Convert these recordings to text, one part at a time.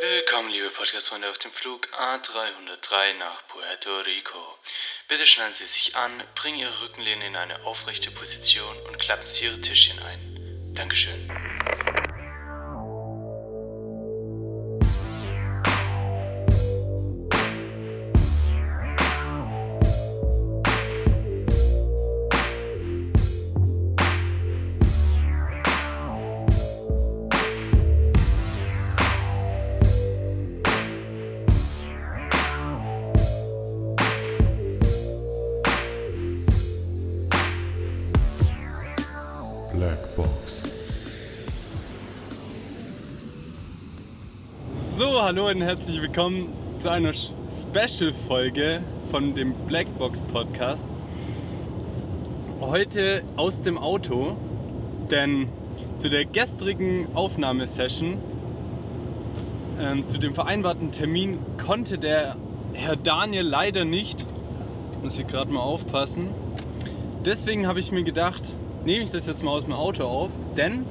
Willkommen, liebe Podcast-Freunde, auf dem Flug A303 nach Puerto Rico. Bitte schnallen Sie sich an, bringen Ihre Rückenlehne in eine aufrechte Position und klappen Sie Ihre Tischchen ein. Dankeschön. Herzlich willkommen zu einer Special-Folge von dem Blackbox Podcast. Heute aus dem Auto, denn zu der gestrigen Aufnahmesession, ähm, zu dem vereinbarten Termin, konnte der Herr Daniel leider nicht. Muss ich gerade mal aufpassen. Deswegen habe ich mir gedacht, nehme ich das jetzt mal aus dem Auto auf, denn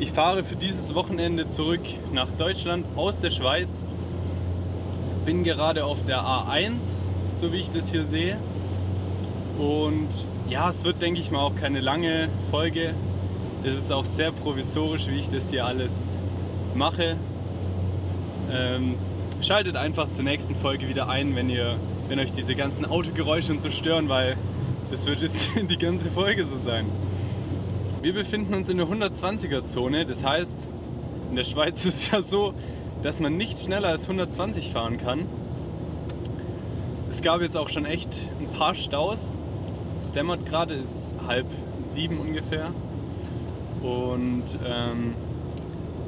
ich fahre für dieses Wochenende zurück nach Deutschland aus der Schweiz. Bin gerade auf der A1, so wie ich das hier sehe. Und ja, es wird, denke ich mal, auch keine lange Folge. Es ist auch sehr provisorisch, wie ich das hier alles mache. Ähm, schaltet einfach zur nächsten Folge wieder ein, wenn, ihr, wenn euch diese ganzen Autogeräusche und so stören, weil das wird jetzt die ganze Folge so sein. Wir befinden uns in der 120er Zone, das heißt, in der Schweiz ist ja so, dass man nicht schneller als 120 fahren kann. Es gab jetzt auch schon echt ein paar Staus. Es dämmert gerade, ist halb sieben ungefähr. Und ähm,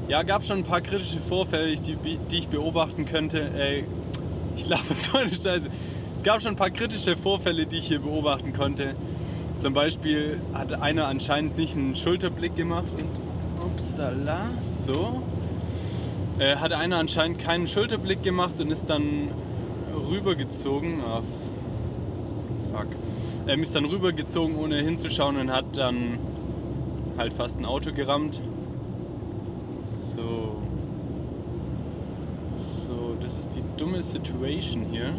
ja, gab schon ein paar kritische Vorfälle, die, die ich beobachten könnte. Ey, ich glaube, so eine Scheiße. Es gab schon ein paar kritische Vorfälle, die ich hier beobachten konnte. Zum Beispiel hatte einer anscheinend nicht einen Schulterblick gemacht und upsala, so. Äh, hatte einer anscheinend keinen Schulterblick gemacht und ist dann rübergezogen. Oh, fuck. Ähm, ist dann rübergezogen, ohne hinzuschauen und hat dann halt fast ein Auto gerammt. So. So, das ist die dumme Situation hier.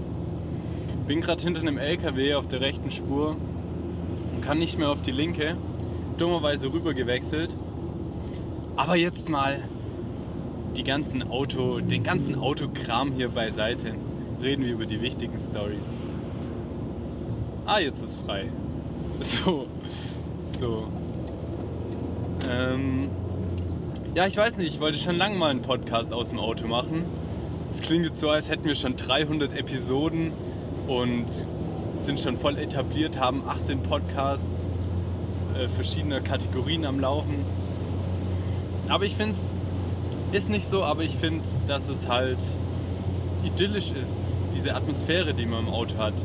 Bin gerade hinter einem LKW auf der rechten Spur und kann nicht mehr auf die linke. Dummerweise rüber gewechselt. Aber jetzt mal die ganzen Auto, den ganzen Autokram hier beiseite. Reden wir über die wichtigen Stories. Ah, jetzt ist frei. So, so. Ähm, ja, ich weiß nicht, ich wollte schon lange mal einen Podcast aus dem Auto machen. Es klingt jetzt so, als hätten wir schon 300 Episoden und sind schon voll etabliert, haben 18 Podcasts äh, verschiedener Kategorien am Laufen. Aber ich finde es ist nicht so, aber ich finde, dass es halt idyllisch ist, diese Atmosphäre, die man im Auto hat.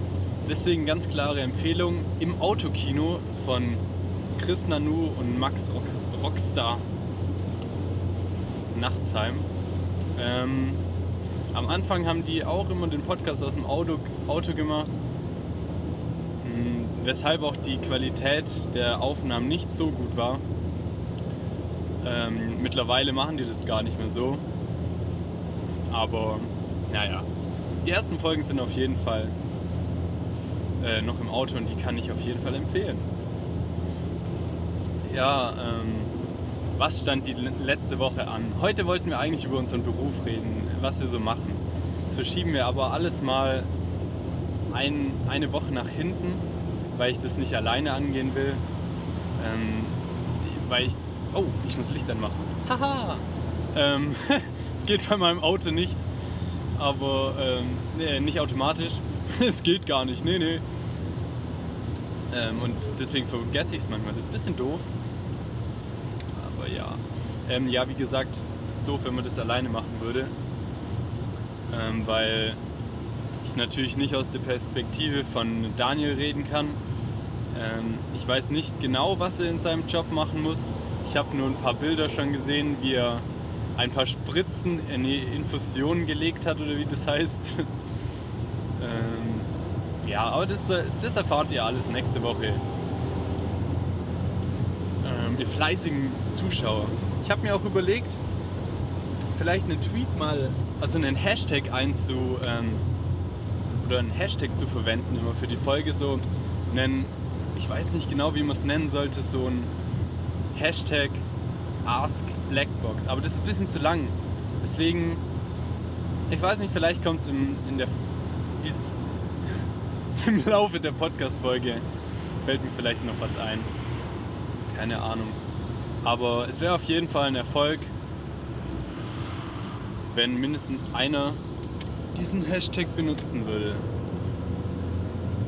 Deswegen ganz klare Empfehlung im Autokino von Chris Nanu und Max Rock Rockstar Nachtsheim. Ähm, am Anfang haben die auch immer den Podcast aus dem Auto, Auto gemacht, hm, weshalb auch die Qualität der Aufnahmen nicht so gut war. Ähm, mittlerweile machen die das gar nicht mehr so. Aber naja, die ersten Folgen sind auf jeden Fall äh, noch im Auto und die kann ich auf jeden Fall empfehlen. Ja, ähm, was stand die letzte Woche an? Heute wollten wir eigentlich über unseren Beruf reden, was wir so machen. So schieben wir aber alles mal ein, eine Woche nach hinten, weil ich das nicht alleine angehen will. Ähm, weil ich. Oh, ich muss Licht anmachen. Haha! Ähm, es geht bei meinem Auto nicht, aber ähm, nee, nicht automatisch. es geht gar nicht, nee, nee. Ähm, und deswegen vergesse ich es manchmal. Das ist ein bisschen doof. Aber ja. Ähm, ja, wie gesagt, das ist doof, wenn man das alleine machen würde. Ähm, weil ich natürlich nicht aus der Perspektive von Daniel reden kann. Ähm, ich weiß nicht genau, was er in seinem Job machen muss. Ich habe nur ein paar Bilder schon gesehen, wie er ein paar Spritzen in die Infusion gelegt hat oder wie das heißt. ähm, ja, aber das, das erfahrt ihr alles nächste Woche. Ähm, ihr fleißigen Zuschauer. Ich habe mir auch überlegt, vielleicht einen Tweet mal, also einen Hashtag einzu ähm, oder einen Hashtag zu verwenden immer für die Folge so nennen. Ich weiß nicht genau, wie man es nennen sollte, so ein Hashtag Ask Blackbox, aber das ist ein bisschen zu lang. Deswegen, ich weiß nicht, vielleicht kommt es dieses im Laufe der Podcast-Folge fällt mir vielleicht noch was ein. Keine Ahnung. Aber es wäre auf jeden Fall ein Erfolg, wenn mindestens einer diesen Hashtag benutzen würde.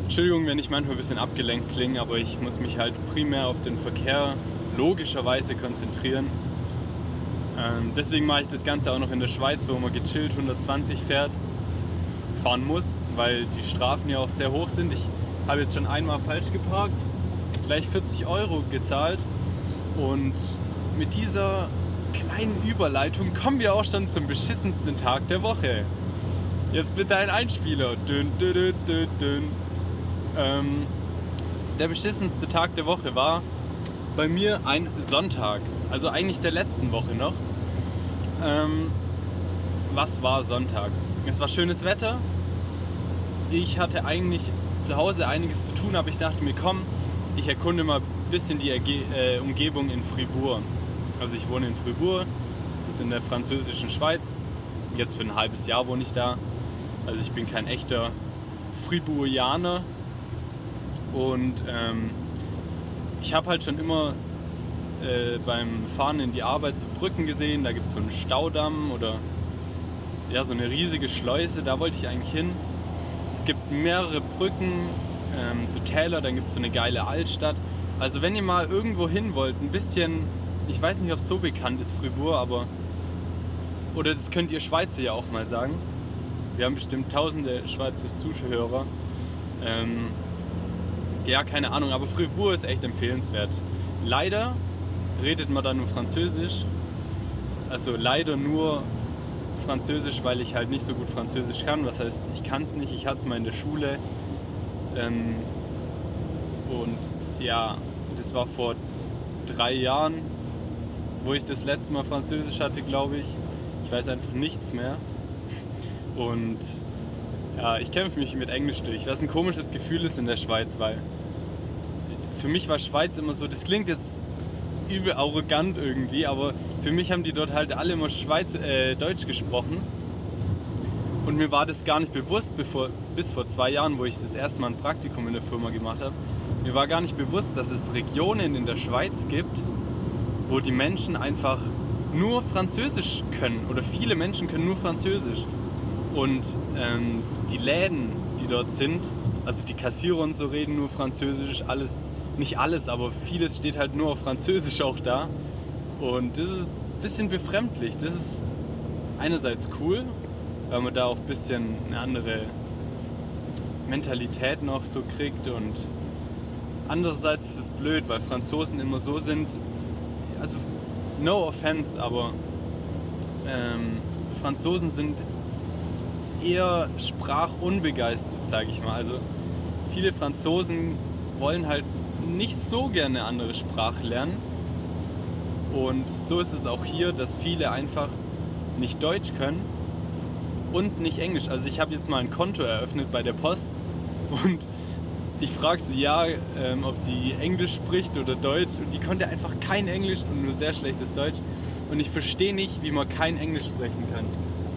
Entschuldigung, wenn ich manchmal ein bisschen abgelenkt klinge, aber ich muss mich halt primär auf den Verkehr logischerweise konzentrieren. Ähm, deswegen mache ich das Ganze auch noch in der Schweiz, wo man gechillt 120 fährt, fahren muss, weil die Strafen ja auch sehr hoch sind. Ich habe jetzt schon einmal falsch geparkt, gleich 40 Euro gezahlt und mit dieser kleinen Überleitung kommen wir auch schon zum beschissensten Tag der Woche. Jetzt bitte ein Einspieler. Dün, dün, dün. Ähm, der beschissenste Tag der Woche war bei mir ein Sonntag. Also eigentlich der letzten Woche noch. Ähm, was war Sonntag? Es war schönes Wetter. Ich hatte eigentlich zu Hause einiges zu tun, aber ich dachte mir, komm, ich erkunde mal ein bisschen die Erge äh, Umgebung in Fribourg. Also ich wohne in Fribourg, das ist in der französischen Schweiz. Jetzt für ein halbes Jahr wohne ich da. Also ich bin kein echter Fribourgianer. Und ähm, ich habe halt schon immer äh, beim Fahren in die Arbeit so Brücken gesehen. Da gibt es so einen Staudamm oder ja, so eine riesige Schleuse. Da wollte ich eigentlich hin. Es gibt mehrere Brücken, ähm, so Täler, dann gibt es so eine geile Altstadt. Also wenn ihr mal irgendwo hin wollt, ein bisschen, ich weiß nicht, ob es so bekannt ist, Fribourg, aber oder das könnt ihr Schweizer ja auch mal sagen. Wir haben bestimmt tausende Schweizer Zuschauer. Ähm, ja, keine Ahnung, aber Fribourg ist echt empfehlenswert. Leider redet man da nur Französisch. Also leider nur Französisch, weil ich halt nicht so gut Französisch kann. Was heißt, ich kann es nicht, ich hatte es mal in der Schule. Ähm, und ja, das war vor drei Jahren, wo ich das letzte Mal Französisch hatte, glaube ich. Ich weiß einfach nichts mehr. Und ja, ich kämpfe mich mit Englisch durch, was ein komisches Gefühl ist in der Schweiz, weil für mich war Schweiz immer so, das klingt jetzt übel arrogant irgendwie, aber für mich haben die dort halt alle immer Schweiz, äh, Deutsch gesprochen. Und mir war das gar nicht bewusst, bevor, bis vor zwei Jahren, wo ich das erste Mal ein Praktikum in der Firma gemacht habe. Mir war gar nicht bewusst, dass es Regionen in der Schweiz gibt, wo die Menschen einfach nur Französisch können oder viele Menschen können nur Französisch. Und ähm, die Läden, die dort sind, also die Kassierer und so reden nur Französisch, alles, nicht alles, aber vieles steht halt nur auf Französisch auch da. Und das ist ein bisschen befremdlich. Das ist einerseits cool, weil man da auch ein bisschen eine andere Mentalität noch so kriegt und andererseits ist es blöd, weil Franzosen immer so sind, also no offense, aber ähm, Franzosen sind eher sprachunbegeistert, sage ich mal. Also viele Franzosen wollen halt nicht so gerne andere Sprache lernen. Und so ist es auch hier, dass viele einfach nicht Deutsch können und nicht Englisch. Also ich habe jetzt mal ein Konto eröffnet bei der Post und ich frage sie ja, ähm, ob sie Englisch spricht oder Deutsch und die konnte einfach kein Englisch und nur sehr schlechtes Deutsch. Und ich verstehe nicht, wie man kein Englisch sprechen kann.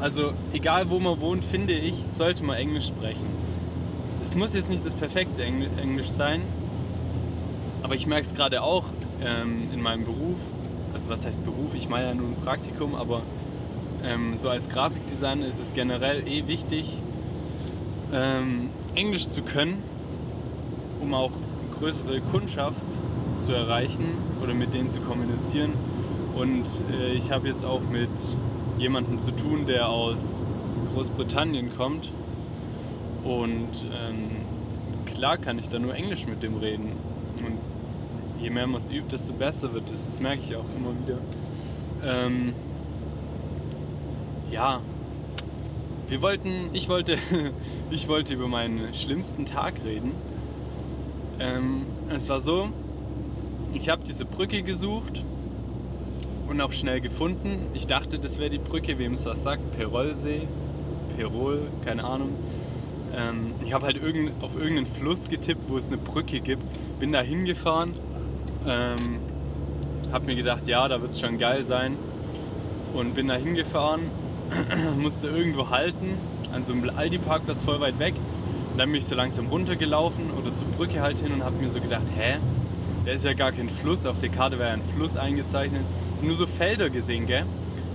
Also egal wo man wohnt, finde ich, sollte man Englisch sprechen. Es muss jetzt nicht das perfekte Englisch sein, aber ich merke es gerade auch ähm, in meinem Beruf. Also was heißt Beruf? Ich meine ja nur ein Praktikum, aber ähm, so als Grafikdesigner ist es generell eh wichtig, ähm, Englisch zu können, um auch größere Kundschaft zu erreichen oder mit denen zu kommunizieren. Und äh, ich habe jetzt auch mit jemanden zu tun, der aus Großbritannien kommt. Und ähm, klar kann ich da nur Englisch mit dem reden. Und je mehr man es übt, desto besser wird es. Das merke ich auch immer wieder. Ähm, ja, wir wollten, ich wollte, ich wollte über meinen schlimmsten Tag reden. Ähm, es war so, ich habe diese Brücke gesucht und auch schnell gefunden. Ich dachte, das wäre die Brücke, wem es was sagt, Perolsee, Perol, keine Ahnung. Ähm, ich habe halt irgend, auf irgendeinen Fluss getippt, wo es eine Brücke gibt. Bin da hingefahren, ähm, habe mir gedacht, ja, da wird es schon geil sein. Und bin da hingefahren, musste irgendwo halten, an so einem Aldi-Parkplatz voll weit weg. Und dann bin ich so langsam runtergelaufen oder zur Brücke halt hin und habe mir so gedacht, hä, da ist ja gar kein Fluss, auf der Karte wäre ja ein Fluss eingezeichnet. Nur so Felder gesehen, gell?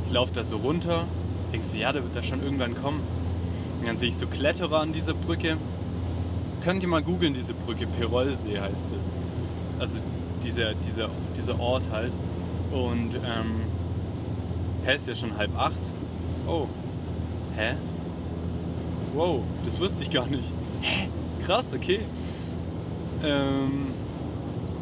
Ich laufe da so runter, denkst du, ja, der wird da schon irgendwann kommen. Und dann sehe ich so Kletterer an dieser Brücke. Könnt ihr mal googeln, diese Brücke, Perolsee heißt es. Also dieser, dieser, dieser Ort halt. Und ähm, hä, ist ja schon halb acht. Oh, hä? Wow, das wusste ich gar nicht. Hä? Krass, okay. Ähm,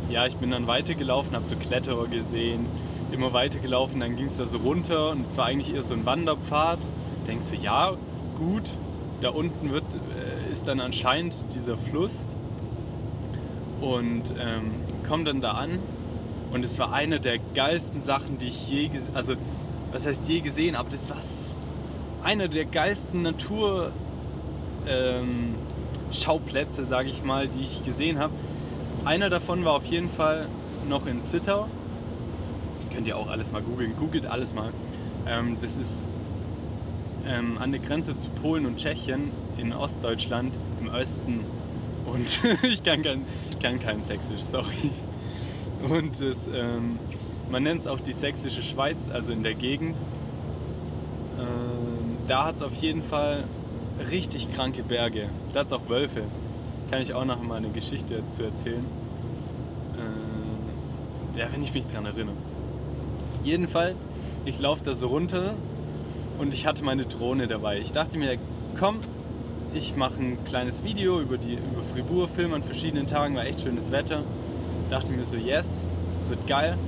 ja, ich bin dann weitergelaufen, habe so Kletterer gesehen, immer weitergelaufen, dann ging es da so runter und es war eigentlich eher so ein Wanderpfad. Denkst du, ja, gut, da unten wird, äh, ist dann anscheinend dieser Fluss und ähm, komm dann da an und es war eine der geilsten Sachen, die ich je, gesehen also was heißt je gesehen, aber das war eine der geilsten Natur ähm, Schauplätze, sage ich mal, die ich gesehen habe. Einer davon war auf jeden Fall noch in Zittau. Könnt ihr auch alles mal googeln. Googelt alles mal. Ähm, das ist ähm, an der Grenze zu Polen und Tschechien in Ostdeutschland im Osten. Und ich kann kein, kann kein Sächsisch, sorry. Und das, ähm, man nennt es auch die sächsische Schweiz, also in der Gegend. Ähm, da hat es auf jeden Fall richtig kranke Berge. Da hat es auch Wölfe. Kann ich auch noch mal eine Geschichte zu erzählen. Äh, ja, wenn ich mich dran erinnere. Jedenfalls, ich laufe da so runter und ich hatte meine Drohne dabei. Ich dachte mir, komm, ich mache ein kleines Video über, die, über Fribourg, Film an verschiedenen Tagen, war echt schönes Wetter. Dachte mir so, yes, es wird geil.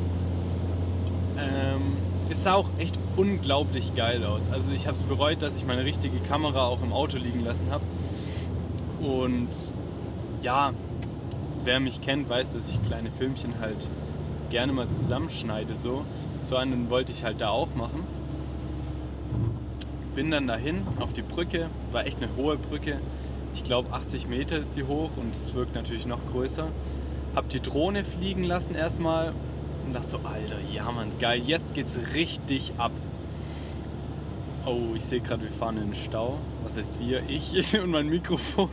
Ähm, es sah auch echt unglaublich geil aus. Also ich habe es bereut, dass ich meine richtige Kamera auch im Auto liegen lassen habe. Und ja, wer mich kennt, weiß, dass ich kleine Filmchen halt gerne mal zusammenschneide. So, so einen wollte ich halt da auch machen. Bin dann dahin auf die Brücke, war echt eine hohe Brücke. Ich glaube 80 Meter ist die hoch und es wirkt natürlich noch größer. Hab die Drohne fliegen lassen erstmal und dachte so, Alter, ja Mann, geil, jetzt geht's richtig ab. Oh, ich sehe gerade, wir fahren in den Stau. Was heißt wir? Ich und mein Mikrofon.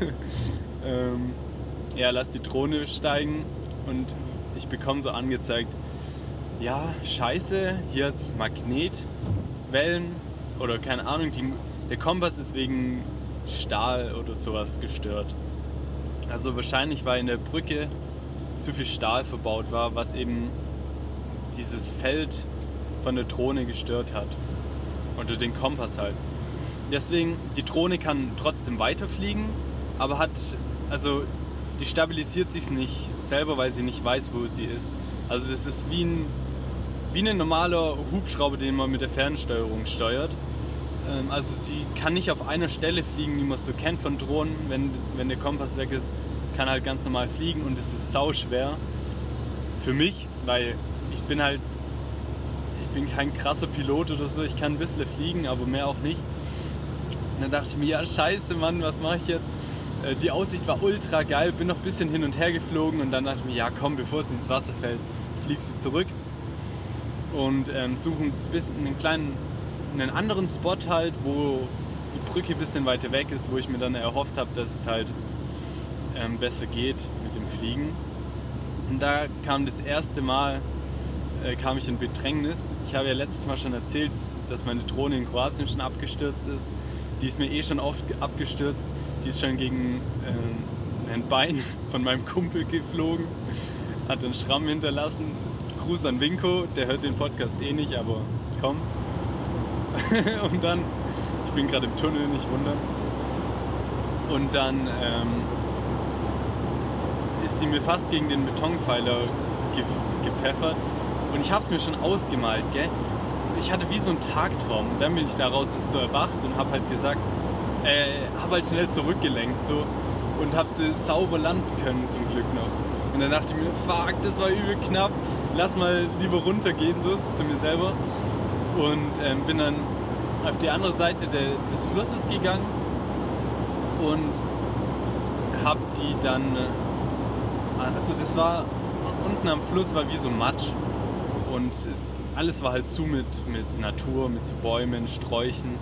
ähm, ja, lass die Drohne steigen und ich bekomme so angezeigt, ja, scheiße, hier hat's Magnetwellen oder keine Ahnung, die, der Kompass ist wegen Stahl oder sowas gestört. Also wahrscheinlich war in der Brücke zu viel Stahl verbaut war, was eben dieses Feld von der Drohne gestört hat. Oder den Kompass halt. Deswegen, die Drohne kann trotzdem weiterfliegen, aber hat, also die stabilisiert sich nicht selber, weil sie nicht weiß, wo sie ist. Also das ist wie ein, wie ein normaler Hubschrauber, den man mit der Fernsteuerung steuert. Ähm, also sie kann nicht auf einer Stelle fliegen, wie man es so kennt von Drohnen, wenn, wenn der Kompass weg ist, kann halt ganz normal fliegen und es ist sau schwer für mich, weil ich bin halt, ich bin kein krasser Pilot oder so, ich kann ein bisschen fliegen, aber mehr auch nicht. Und dann dachte ich mir, ja scheiße Mann, was mache ich jetzt? Äh, die Aussicht war ultra geil, bin noch ein bisschen hin und her geflogen und dann dachte ich mir, ja komm, bevor es ins Wasser fällt, flieg sie zurück und ähm, suche ein bisschen einen kleinen, einen anderen Spot halt, wo die Brücke ein bisschen weiter weg ist, wo ich mir dann erhofft habe, dass es halt ähm, besser geht mit dem Fliegen. Und da kam das erste Mal, äh, kam ich in Bedrängnis. Ich habe ja letztes Mal schon erzählt, dass meine Drohne in Kroatien schon abgestürzt ist. Die ist mir eh schon oft abgestürzt. Die ist schon gegen äh, ein Bein von meinem Kumpel geflogen, hat einen Schramm hinterlassen. Gruß an Winko, der hört den Podcast eh nicht, aber komm. und dann, ich bin gerade im Tunnel, nicht wundern. Und dann ähm, ist die mir fast gegen den Betonpfeiler ge gepfeffert. Und ich habe es mir schon ausgemalt, gell? Ich hatte wie so einen Tagtraum. Und dann bin ich daraus so erwacht und habe halt gesagt, äh, habe halt schnell zurückgelenkt so und habe sie sauber landen können zum Glück noch. Und dann dachte ich mir, fuck, das war übel knapp, lass mal lieber runtergehen so zu mir selber und ähm, bin dann auf die andere Seite de, des Flusses gegangen und habe die dann, äh, also das war unten am Fluss war wie so Matsch und es, alles war halt zu mit, mit Natur, mit so Bäumen, Sträuchen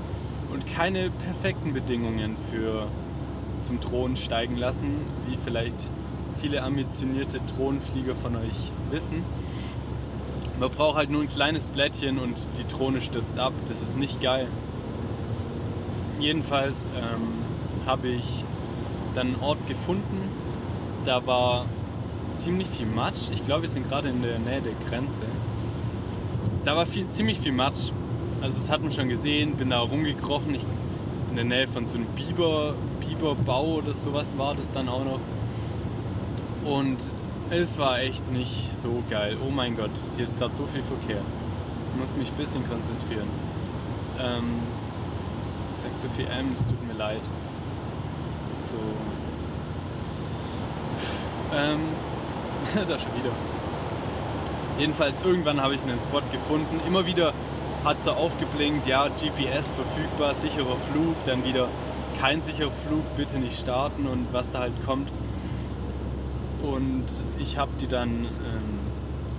und keine perfekten Bedingungen für zum Thron steigen lassen, wie vielleicht viele ambitionierte Thronflieger von euch wissen. Man braucht halt nur ein kleines Blättchen und die Drohne stürzt ab. Das ist nicht geil. Jedenfalls ähm, habe ich dann einen Ort gefunden. Da war ziemlich viel Matsch. Ich glaube, wir sind gerade in der Nähe der Grenze. Da war viel, ziemlich viel Matsch. Also das hat man schon gesehen, bin da rumgekrochen. Ich, in der Nähe von so einem Biber, Biberbau oder sowas war das dann auch noch. Und es war echt nicht so geil. Oh mein Gott, hier ist gerade so viel Verkehr. Ich muss mich ein bisschen konzentrieren. Ähm, ich sag so viel M, es tut mir leid. So. Ähm, da schon wieder. Jedenfalls irgendwann habe ich einen Spot gefunden. Immer wieder hat so aufgeblinkt, ja, GPS verfügbar, sicherer Flug, dann wieder kein sicherer Flug, bitte nicht starten und was da halt kommt. Und ich habe die dann ähm,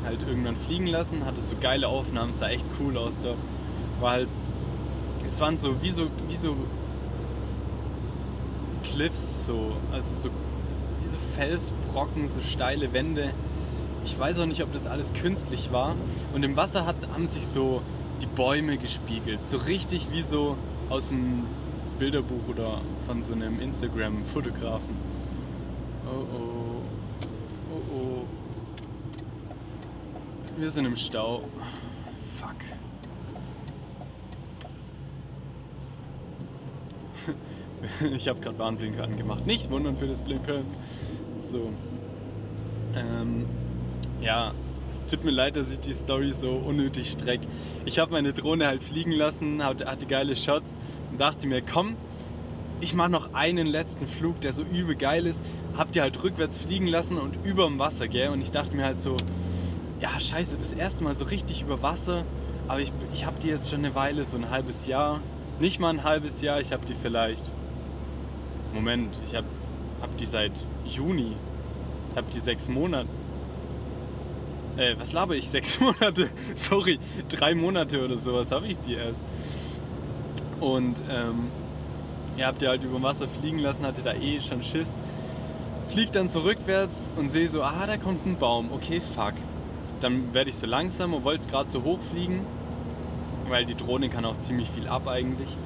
halt irgendwann fliegen lassen, hatte so geile Aufnahmen, sah echt cool aus da. War halt, es waren so wie so, wie so Cliffs, so, also so wie so Felsbrocken, so steile Wände. Ich weiß auch nicht, ob das alles künstlich war. Und im Wasser hat, haben sich so die Bäume gespiegelt. So richtig wie so aus dem Bilderbuch oder von so einem Instagram-Fotografen. Oh oh. Oh oh. Wir sind im Stau. Fuck. ich habe gerade Warnblinker angemacht. Nicht wundern für das Blinkern. So. Ähm, ja, es tut mir leid, dass ich die Story so unnötig streck. Ich habe meine Drohne halt fliegen lassen, hatte geile Shots und dachte mir, komm, ich mache noch einen letzten Flug, der so übel geil ist. Hab die halt rückwärts fliegen lassen und über dem Wasser, gell? Und ich dachte mir halt so, ja, scheiße, das erste Mal so richtig über Wasser. Aber ich, ich habe die jetzt schon eine Weile, so ein halbes Jahr. Nicht mal ein halbes Jahr, ich habe die vielleicht. Moment, ich habe hab die seit Juni. Ich habe die sechs Monate. Äh, was laber ich? Sechs Monate? Sorry, drei Monate oder sowas habe ich die erst. Und ähm, ihr habt ja halt über Wasser fliegen lassen, hatte da eh schon Schiss. Fliegt dann so rückwärts und sehe so, ah, da kommt ein Baum. Okay, fuck. Dann werde ich so langsam und wollte gerade so hoch fliegen, weil die Drohne kann auch ziemlich viel ab eigentlich.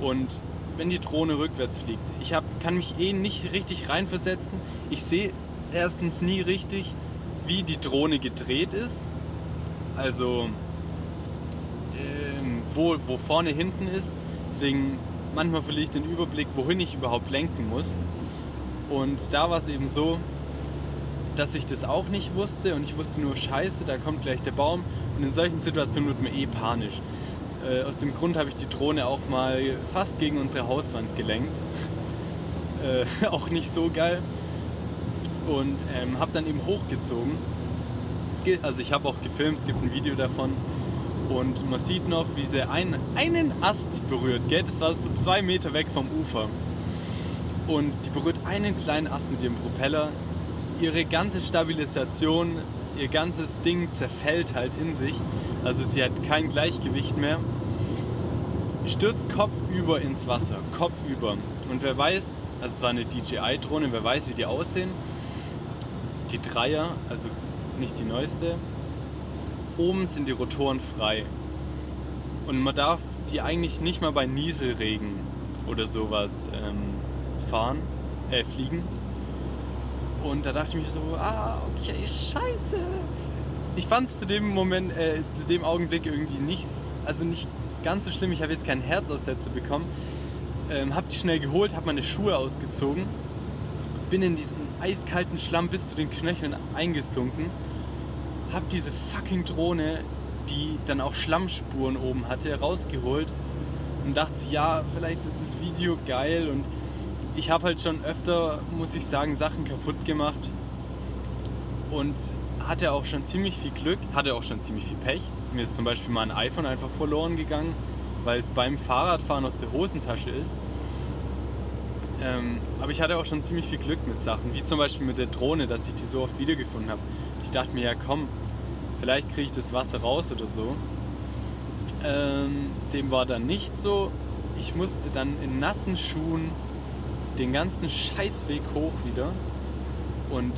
Und wenn die Drohne rückwärts fliegt, ich hab, kann mich eh nicht richtig reinversetzen. Ich sehe erstens nie richtig, wie die Drohne gedreht ist. Also ähm, wo, wo vorne hinten ist. Deswegen manchmal verliere ich den Überblick, wohin ich überhaupt lenken muss. Und da war es eben so, dass ich das auch nicht wusste und ich wusste nur, scheiße, da kommt gleich der Baum. Und in solchen Situationen wird mir eh panisch. Äh, aus dem Grund habe ich die Drohne auch mal fast gegen unsere Hauswand gelenkt. Äh, auch nicht so geil und ähm, habe dann eben hochgezogen. Also ich habe auch gefilmt, es gibt ein Video davon und man sieht noch, wie sie ein, einen Ast berührt. Gell? Das war so zwei Meter weg vom Ufer. Und die berührt einen kleinen Ast mit ihrem Propeller. Ihre ganze Stabilisation, ihr ganzes Ding zerfällt halt in sich. Also sie hat kein Gleichgewicht mehr. Stürzt kopfüber ins Wasser, kopfüber. Und wer weiß, also es war eine DJI-Drohne, wer weiß, wie die aussehen die Dreier, also nicht die neueste. Oben sind die Rotoren frei. Und man darf die eigentlich nicht mal bei Nieselregen oder sowas ähm, fahren, äh, fliegen. Und da dachte ich mir so, ah, okay, scheiße. Ich fand es zu dem Moment, äh, zu dem Augenblick irgendwie nicht, also nicht ganz so schlimm. Ich habe jetzt keinen Herzaussetzer bekommen. Ähm, hab die schnell geholt, habe meine Schuhe ausgezogen, bin in diesen eiskalten Schlamm bis zu den Knöcheln eingesunken. Hab diese fucking Drohne, die dann auch Schlammspuren oben hatte, rausgeholt. und dachte, ja, vielleicht ist das Video geil und ich habe halt schon öfter, muss ich sagen, Sachen kaputt gemacht und hatte auch schon ziemlich viel Glück, hatte auch schon ziemlich viel Pech. Mir ist zum Beispiel mal ein iPhone einfach verloren gegangen, weil es beim Fahrradfahren aus der Hosentasche ist. Ähm, aber ich hatte auch schon ziemlich viel Glück mit Sachen, wie zum Beispiel mit der Drohne, dass ich die so oft wiedergefunden habe. Ich dachte mir, ja komm, vielleicht kriege ich das Wasser raus oder so. Ähm, dem war dann nicht so. Ich musste dann in nassen Schuhen den ganzen Scheißweg hoch wieder. Und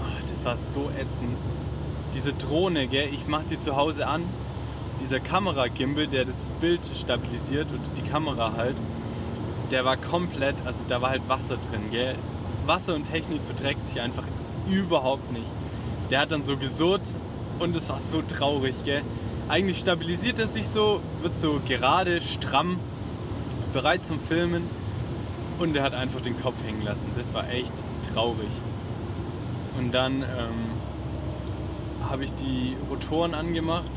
oh, das war so ätzend. Diese Drohne, gell, ich mach die zu Hause an. Dieser Kameragimbal, der das Bild stabilisiert und die Kamera halt, der war komplett, also da war halt Wasser drin, gell. Wasser und Technik verträgt sich einfach überhaupt nicht. Der hat dann so gesurrt und es war so traurig, gell. Eigentlich stabilisiert er sich so, wird so gerade, stramm, bereit zum Filmen und er hat einfach den Kopf hängen lassen. Das war echt traurig. Und dann ähm, habe ich die Rotoren angemacht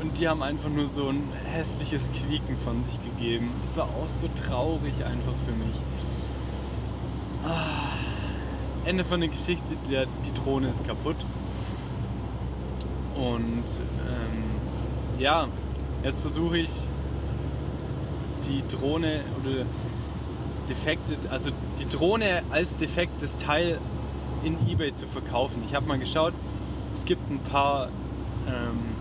und die haben einfach nur so ein hässliches Quieken von sich gegeben. Das war auch so traurig einfach für mich. Ah, Ende von der Geschichte, der, die Drohne ist kaputt. Und ähm, ja, jetzt versuche ich die Drohne oder defekte, also die Drohne als defektes Teil in eBay zu verkaufen. Ich habe mal geschaut, es gibt ein paar, ähm,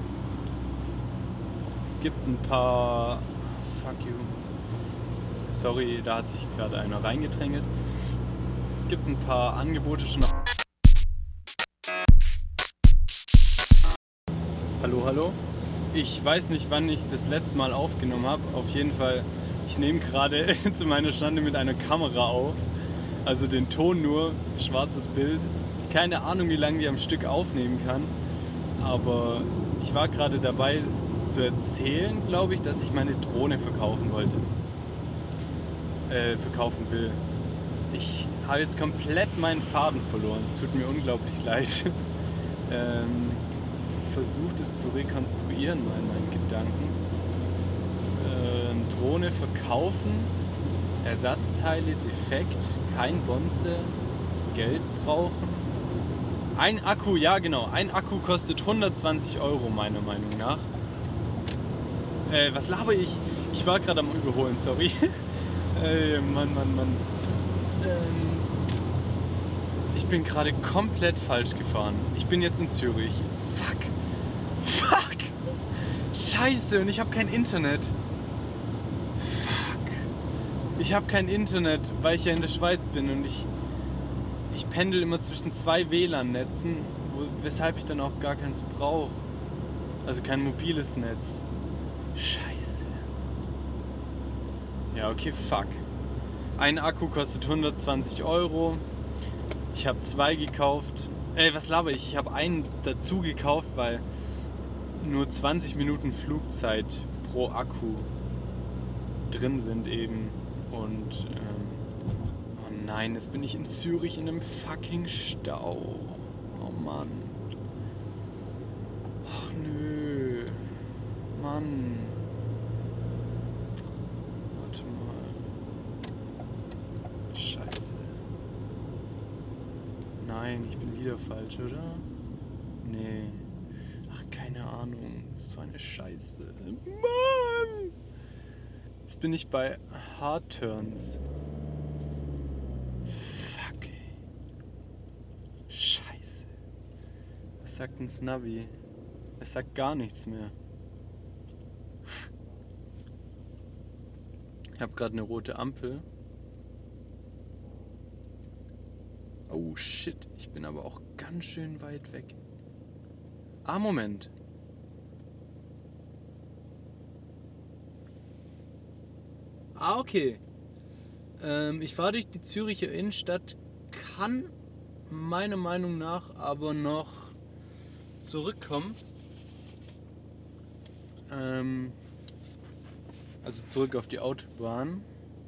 es gibt ein paar, fuck you, sorry, da hat sich gerade einer reingedrängelt. Es gibt ein paar Angebote schon. Hallo, hallo. Ich weiß nicht, wann ich das letzte Mal aufgenommen habe. Auf jeden Fall, ich nehme gerade zu meiner Stande mit einer Kamera auf. Also den Ton nur, schwarzes Bild. Keine Ahnung, wie lange die am Stück aufnehmen kann. Aber ich war gerade dabei zu erzählen, glaube ich, dass ich meine Drohne verkaufen wollte. Äh, verkaufen will. Ich habe jetzt komplett meinen Faden verloren. Es tut mir unglaublich leid. ähm, versucht es zu rekonstruieren mal in meinen Gedanken. Ähm, Drohne verkaufen, Ersatzteile defekt, kein Bonze, Geld brauchen. Ein Akku, ja genau, ein Akku kostet 120 Euro meiner Meinung nach. Äh, was laber ich? Ich war gerade am Überholen, sorry. Ey, Mann, Mann, Mann. Ähm, ich bin gerade komplett falsch gefahren. Ich bin jetzt in Zürich. Fuck. Fuck! Scheiße, und ich habe kein Internet. Fuck. Ich habe kein Internet, weil ich ja in der Schweiz bin und ich, ich pendel immer zwischen zwei WLAN-Netzen, weshalb ich dann auch gar keins brauche. Also kein mobiles Netz. Scheiße. Ja, okay, fuck. Ein Akku kostet 120 Euro. Ich habe zwei gekauft. Ey, was laber ich? Ich habe einen dazu gekauft, weil nur 20 Minuten Flugzeit pro Akku drin sind eben. Und ähm, oh nein, jetzt bin ich in Zürich in einem fucking Stau. Oh Mann. Ach nö. Mann. Warte mal. Scheiße. Nein, ich bin wieder falsch, oder? Nee. Ach, keine Ahnung. Das war eine Scheiße. Mann! Jetzt bin ich bei Hard Turns. Fuck, ey. Scheiße. Was sagt ein Navi? Es sagt gar nichts mehr. Ich habe gerade eine rote Ampel. Oh shit, ich bin aber auch ganz schön weit weg. Ah, Moment. Ah, okay. Ähm, ich fahre durch die Züricher Innenstadt, kann meiner Meinung nach aber noch zurückkommen. Ähm, also zurück auf die Autobahn.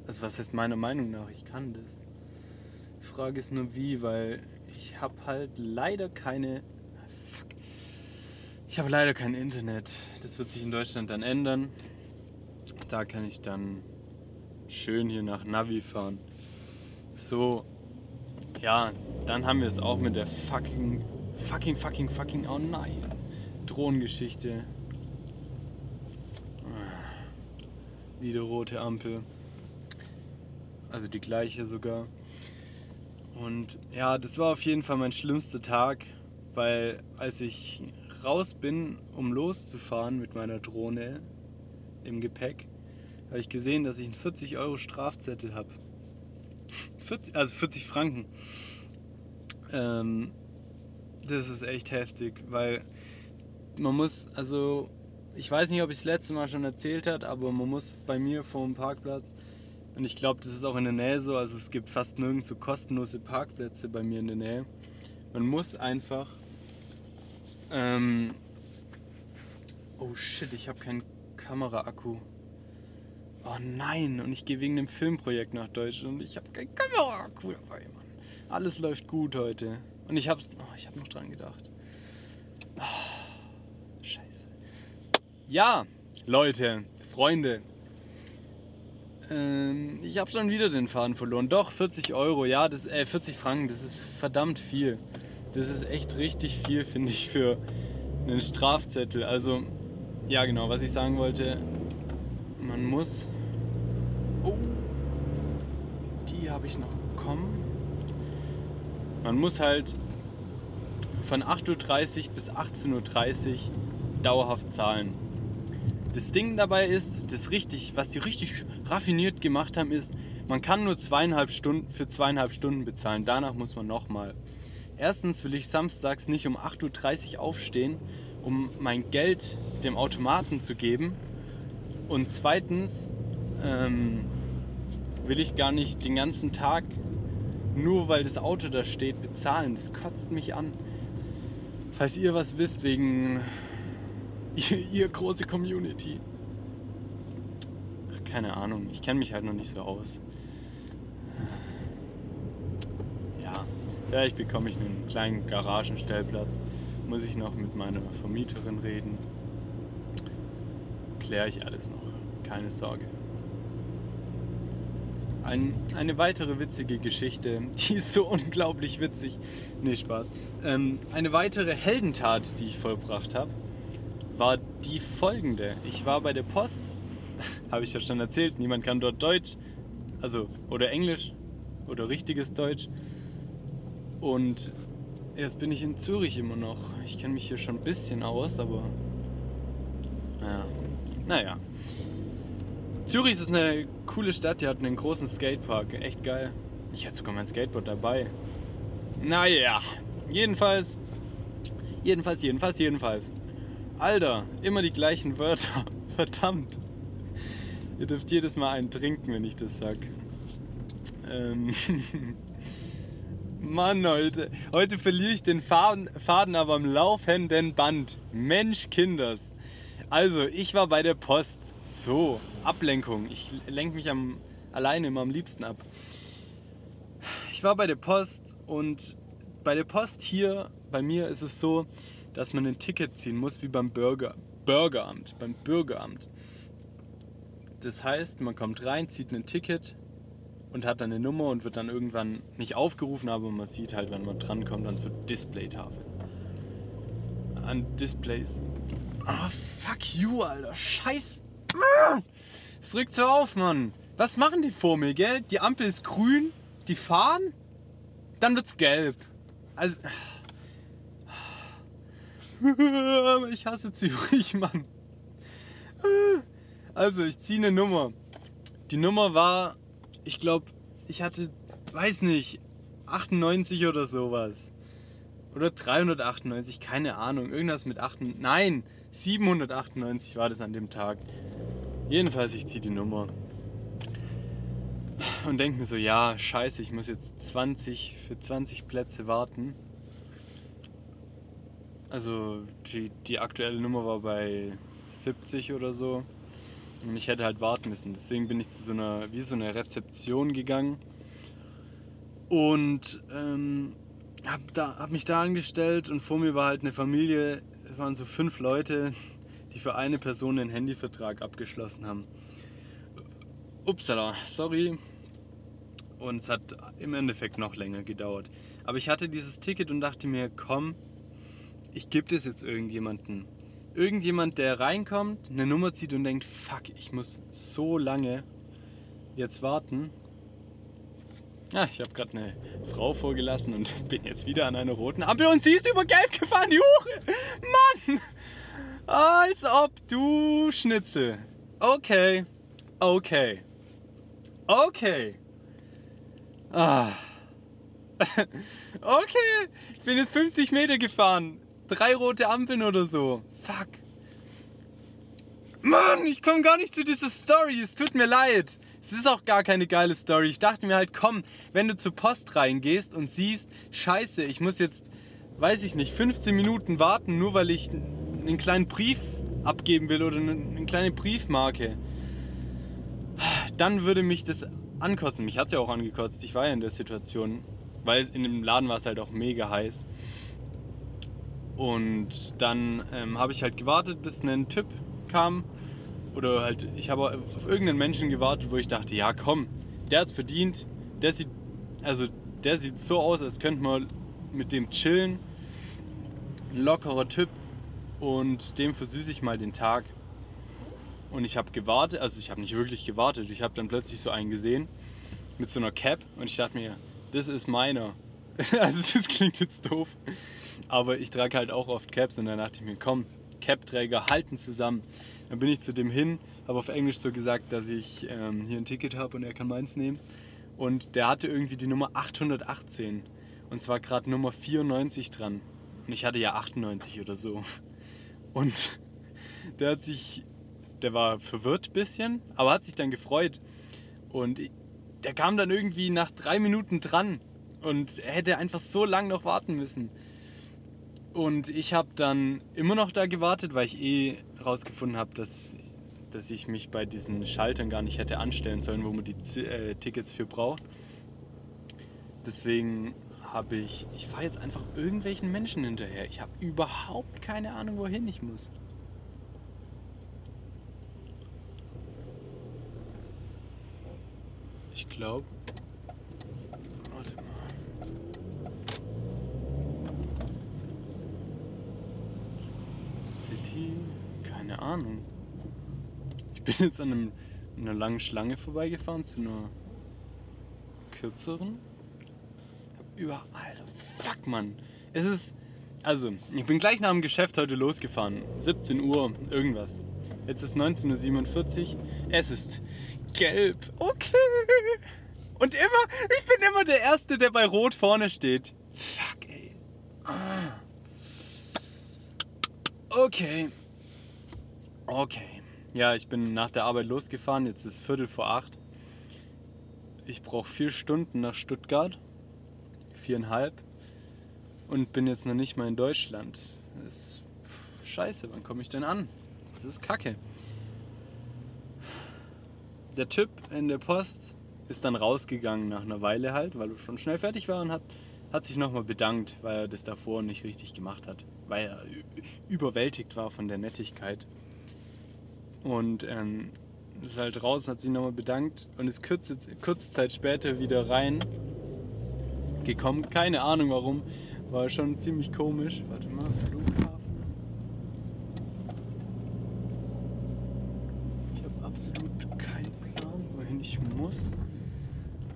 Also was heißt meiner Meinung nach? Ich kann das. Die Frage ist nur wie, weil ich habe halt leider keine ich habe leider kein Internet. Das wird sich in Deutschland dann ändern. da kann ich dann schön hier nach Navi fahren. So, ja, dann haben wir es auch mit der fucking, fucking, fucking, fucking, oh nein, Drohnengeschichte. Wieder rote Ampel. Also die gleiche sogar. Und ja, das war auf jeden Fall mein schlimmster Tag, weil als ich raus bin, um loszufahren mit meiner Drohne im Gepäck, habe ich gesehen, dass ich einen 40 Euro Strafzettel habe. also 40 Franken. Ähm, das ist echt heftig, weil man muss, also ich weiß nicht, ob ich es letzte Mal schon erzählt habe, aber man muss bei mir vor dem Parkplatz und ich glaube, das ist auch in der Nähe so. Also es gibt fast nirgends so kostenlose Parkplätze bei mir in der Nähe. Man muss einfach. Ähm oh shit, ich habe keinen Kameraakku. Oh nein, und ich gehe wegen dem Filmprojekt nach Deutschland und ich habe keinen Kameraakku dabei, Mann. Alles läuft gut heute. Und ich hab's. Oh, ich habe noch dran gedacht. Oh. Ja, Leute, Freunde, ähm, ich habe schon wieder den Faden verloren. Doch, 40 Euro, ja, das, äh, 40 Franken, das ist verdammt viel. Das ist echt richtig viel, finde ich, für einen Strafzettel. Also, ja, genau, was ich sagen wollte, man muss. Oh, die habe ich noch bekommen. Man muss halt von 8.30 Uhr bis 18.30 Uhr dauerhaft zahlen. Das Ding dabei ist, das richtig, was die richtig raffiniert gemacht haben, ist, man kann nur zweieinhalb Stunden für zweieinhalb Stunden bezahlen. Danach muss man nochmal. Erstens will ich samstags nicht um 8.30 Uhr aufstehen, um mein Geld dem Automaten zu geben. Und zweitens ähm, will ich gar nicht den ganzen Tag, nur weil das Auto da steht, bezahlen. Das kotzt mich an. Falls ihr was wisst wegen ihr, ihr große Community. Ach, keine Ahnung, ich kenne mich halt noch nicht so aus. Ja, vielleicht bekomme ich einen kleinen Garagenstellplatz. Muss ich noch mit meiner Vermieterin reden. Kläre ich alles noch, keine Sorge. Ein, eine weitere witzige Geschichte, die ist so unglaublich witzig. Nee, Spaß. Ähm, eine weitere Heldentat, die ich vollbracht habe war die folgende. Ich war bei der Post, habe ich ja schon erzählt, niemand kann dort Deutsch, also oder Englisch oder richtiges Deutsch. Und jetzt bin ich in Zürich immer noch. Ich kenne mich hier schon ein bisschen aus, aber naja. naja. Zürich ist eine coole Stadt, die hat einen großen Skatepark, echt geil. Ich hatte sogar mein Skateboard dabei. Naja, jedenfalls, jedenfalls, jedenfalls, jedenfalls. Alter, immer die gleichen Wörter. Verdammt. Ihr dürft jedes Mal einen trinken, wenn ich das sag. Ähm. Mann, heute, heute verliere ich den Faden, Faden aber am laufenden Band. Mensch, Kinders. Also, ich war bei der Post. So, Ablenkung. Ich lenke mich am, alleine immer am liebsten ab. Ich war bei der Post und bei der Post hier, bei mir ist es so, dass man ein Ticket ziehen muss wie beim Bürger, Bürgeramt, beim Bürgeramt. Das heißt, man kommt rein, zieht ein Ticket und hat dann eine Nummer und wird dann irgendwann nicht aufgerufen, aber man sieht halt, wenn man drankommt, dann zur Displaytafel. An Displays. Ah, oh, fuck you, Alter. Scheiß. Es drückt so auf, Mann. Was machen die vor mir, gell? Die Ampel ist grün, die fahren, dann wird's gelb. Also. ich hasse Zürich, Mann. Also, ich ziehe eine Nummer. Die Nummer war, ich glaube, ich hatte, weiß nicht, 98 oder sowas. Oder 398, keine Ahnung. Irgendwas mit 8. Nein, 798 war das an dem Tag. Jedenfalls, ich ziehe die Nummer. Und denke mir so, ja, scheiße, ich muss jetzt 20 für 20 Plätze warten. Also die, die aktuelle Nummer war bei 70 oder so. Und ich hätte halt warten müssen. Deswegen bin ich zu so einer, wie so einer Rezeption gegangen. Und ähm, hab, da, hab mich da angestellt und vor mir war halt eine Familie, es waren so fünf Leute, die für eine Person einen Handyvertrag abgeschlossen haben. Upsala, sorry. Und es hat im Endeffekt noch länger gedauert. Aber ich hatte dieses Ticket und dachte mir, komm, ich gebe das jetzt irgendjemanden. Irgendjemand, der reinkommt, eine Nummer zieht und denkt, fuck, ich muss so lange jetzt warten. Ja, ich habe gerade eine Frau vorgelassen und bin jetzt wieder an einer roten Ampel und sie ist über Gelb gefahren, Hure! Mann! Als ob du Schnitzel. Okay. Okay. Okay. Ah. okay. Ich bin jetzt 50 Meter gefahren. Drei rote Ampeln oder so. Fuck. Mann, ich komme gar nicht zu dieser Story. Es tut mir leid. Es ist auch gar keine geile Story. Ich dachte mir halt, komm, wenn du zur Post reingehst und siehst, scheiße, ich muss jetzt, weiß ich nicht, 15 Minuten warten, nur weil ich einen kleinen Brief abgeben will oder eine, kleine Briefmarke, dann würde mich das ankotzen. Mich hat es ja auch angekotzt. Ich war ja in der Situation, weil in dem Laden war es halt auch mega heiß. Und dann ähm, habe ich halt gewartet, bis ein Typ kam. Oder halt, ich habe auf irgendeinen Menschen gewartet, wo ich dachte, ja komm, der hat's verdient. Der sieht, also der sieht so aus, als könnte man mit dem chillen. Ein lockerer Typ. Und dem versüße ich mal den Tag. Und ich habe gewartet, also ich habe nicht wirklich gewartet. Ich habe dann plötzlich so einen gesehen mit so einer Cap und ich dachte mir, das ist meiner. also das klingt jetzt doof. Aber ich trage halt auch oft Caps und dann dachte ich mir, komm, Cap-Träger halten zusammen. Dann bin ich zu dem hin, habe auf Englisch so gesagt, dass ich ähm, hier ein Ticket habe und er kann meins nehmen. Und der hatte irgendwie die Nummer 818. Und zwar gerade Nummer 94 dran. Und ich hatte ja 98 oder so. Und der hat sich, der war verwirrt ein bisschen, aber hat sich dann gefreut. Und der kam dann irgendwie nach drei Minuten dran und hätte einfach so lange noch warten müssen. Und ich habe dann immer noch da gewartet, weil ich eh rausgefunden habe, dass, dass ich mich bei diesen Schaltern gar nicht hätte anstellen sollen, wo man die äh, Tickets für braucht. Deswegen habe ich, ich fahre jetzt einfach irgendwelchen Menschen hinterher. Ich habe überhaupt keine Ahnung, wohin ich muss. Ich glaube. Warte mal. City? Keine Ahnung. Ich bin jetzt an einem, einer langen Schlange vorbeigefahren zu einer kürzeren über. Alter, fuck, Mann. Es ist. Also, ich bin gleich nach dem Geschäft heute losgefahren. 17 Uhr, irgendwas. Jetzt ist 19.47 Uhr. Es ist gelb. Okay. Und immer, ich bin immer der Erste, der bei Rot vorne steht. Fuck, ey. Ah. Okay. Okay. Ja, ich bin nach der Arbeit losgefahren. Jetzt ist Viertel vor acht. Ich brauche vier Stunden nach Stuttgart viereinhalb und bin jetzt noch nicht mal in Deutschland. Das ist scheiße, wann komme ich denn an? Das ist kacke. Der Typ in der Post ist dann rausgegangen nach einer Weile halt, weil er schon schnell fertig war und hat, hat sich nochmal bedankt, weil er das davor nicht richtig gemacht hat. Weil er überwältigt war von der Nettigkeit. Und ähm, ist halt raus, hat sich nochmal bedankt und ist kurze, kurze Zeit später wieder rein gekommen. Keine Ahnung warum. War schon ziemlich komisch. Warte mal, Flughafen. Ich habe absolut keinen Plan, wohin ich muss.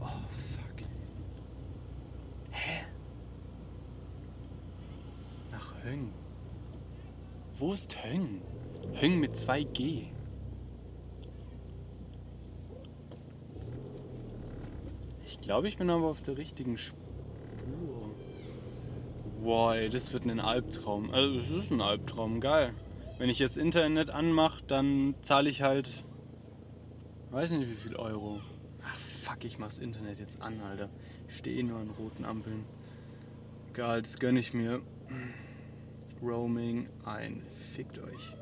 Oh, fuck. Hä? Nach Höng. Wo ist Höng? Höng mit 2G. Ich glaube, ich bin aber auf der richtigen Spur. Boah, ey, das wird ein Albtraum. Also, es ist ein Albtraum, geil. Wenn ich jetzt Internet anmache, dann zahle ich halt. Weiß nicht wie viel Euro. Ach, fuck, ich mach's Internet jetzt an, Alter. Ich stehe eh nur an roten Ampeln. Egal, das gönne ich mir. Roaming ein. Fickt euch.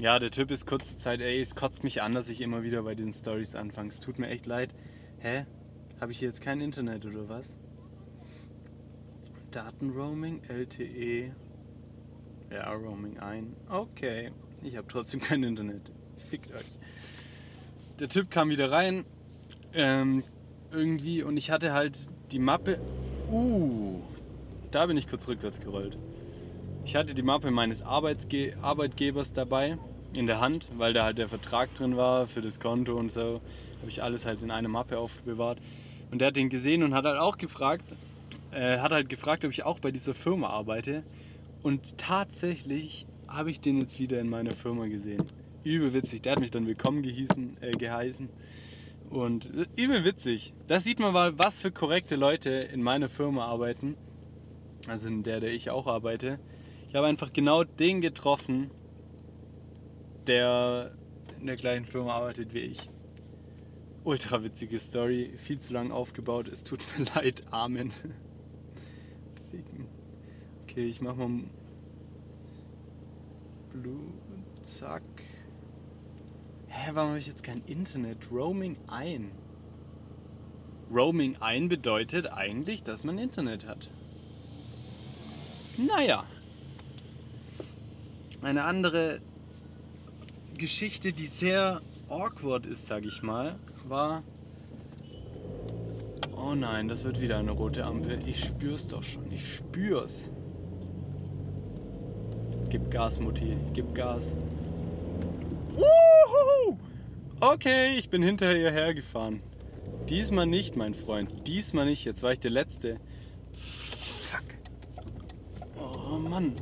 Ja, der Typ ist kurze Zeit, ey, es kotzt mich an, dass ich immer wieder bei den Stories anfange. Es tut mir echt leid. Hä? Habe ich jetzt kein Internet oder was? Datenroaming, LTE, Ja, Roaming ein. Okay. Ich habe trotzdem kein Internet. Fickt euch. Der Typ kam wieder rein. Ähm, irgendwie. Und ich hatte halt die Mappe. Uh. Da bin ich kurz rückwärts gerollt. Ich hatte die Mappe meines Arbeitsge Arbeitgebers dabei in der Hand, weil da halt der Vertrag drin war für das Konto und so. Habe ich alles halt in eine Mappe aufbewahrt. Und der hat den gesehen und hat halt auch gefragt, äh, hat halt gefragt, ob ich auch bei dieser Firma arbeite. Und tatsächlich habe ich den jetzt wieder in meiner Firma gesehen. Übel witzig. Der hat mich dann willkommen gehießen, äh, geheißen. Und äh, übel witzig. Da sieht man mal, was für korrekte Leute in meiner Firma arbeiten. Also in der, der ich auch arbeite. Ich habe einfach genau den getroffen, der in der gleichen Firma arbeitet wie ich. Ultra witzige Story, viel zu lang aufgebaut. Es tut mir leid, Amen. Okay, ich mach mal Blue, zack. Hä, warum habe ich jetzt kein Internet? Roaming ein. Roaming ein bedeutet eigentlich, dass man Internet hat. Naja. Eine andere Geschichte, die sehr awkward ist, sag ich mal, war. Oh nein, das wird wieder eine rote Ampel. Ich spür's doch schon. Ich spür's. Gib Gas, Mutti. Gib Gas. Okay, ich bin hinter ihr hergefahren. Diesmal nicht, mein Freund. Diesmal nicht. Jetzt war ich der Letzte. Fuck. Oh Mann.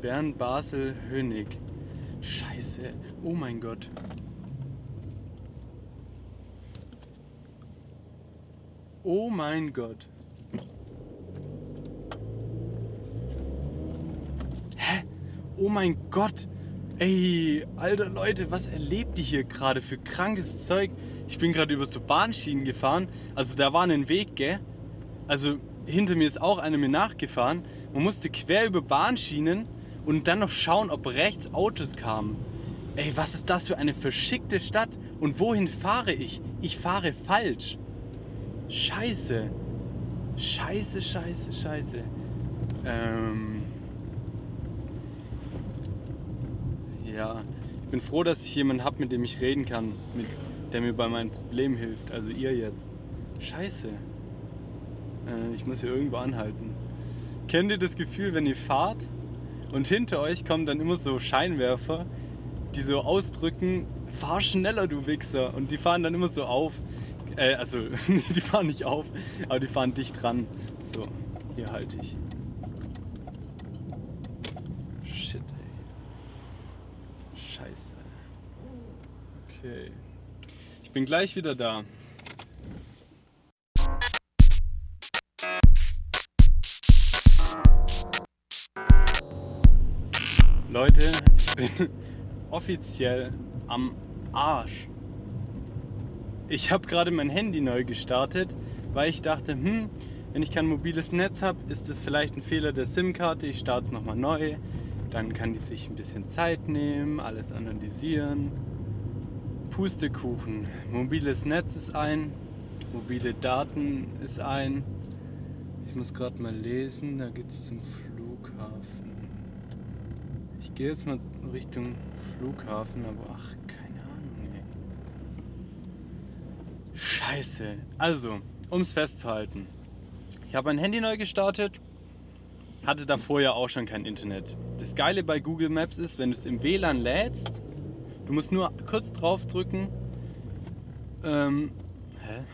Bern, Basel, Hönig. Scheiße. Oh mein Gott. Oh mein Gott. Hä? Oh mein Gott. Ey, alter Leute, was erlebt ihr hier gerade für krankes Zeug? Ich bin gerade über so Bahnschienen gefahren. Also da war ein Weg, gell? Also hinter mir ist auch einer mir nachgefahren. Man musste quer über Bahnschienen und dann noch schauen, ob rechts Autos kamen. Ey, was ist das für eine verschickte Stadt? Und wohin fahre ich? Ich fahre falsch. Scheiße. Scheiße, scheiße, scheiße. Ähm. Ja, ich bin froh, dass ich jemanden habe, mit dem ich reden kann, mit, der mir bei meinen Problemen hilft. Also ihr jetzt. Scheiße. Äh, ich muss hier irgendwo anhalten. Kennt ihr das Gefühl, wenn ihr fahrt und hinter euch kommen dann immer so Scheinwerfer, die so ausdrücken, fahr schneller, du Wichser. Und die fahren dann immer so auf. Äh, also, die fahren nicht auf, aber die fahren dicht dran. So, hier halte ich. Shit, ey. Scheiße. Okay. Ich bin gleich wieder da. Leute, ich bin offiziell am Arsch. Ich habe gerade mein Handy neu gestartet, weil ich dachte, hm, wenn ich kein mobiles Netz habe, ist das vielleicht ein Fehler der SIM-Karte. Ich starte es nochmal neu. Dann kann die sich ein bisschen Zeit nehmen, alles analysieren. Pustekuchen. Mobiles Netz ist ein, mobile Daten ist ein. Ich muss gerade mal lesen, da geht es zum Flughafen. Ich gehe jetzt mal Richtung Flughafen, aber ach, keine Ahnung, ey. Scheiße. Also, um es festzuhalten. Ich habe mein Handy neu gestartet, hatte davor ja auch schon kein Internet. Das Geile bei Google Maps ist, wenn du es im WLAN lädst, du musst nur kurz draufdrücken. Ähm, hä?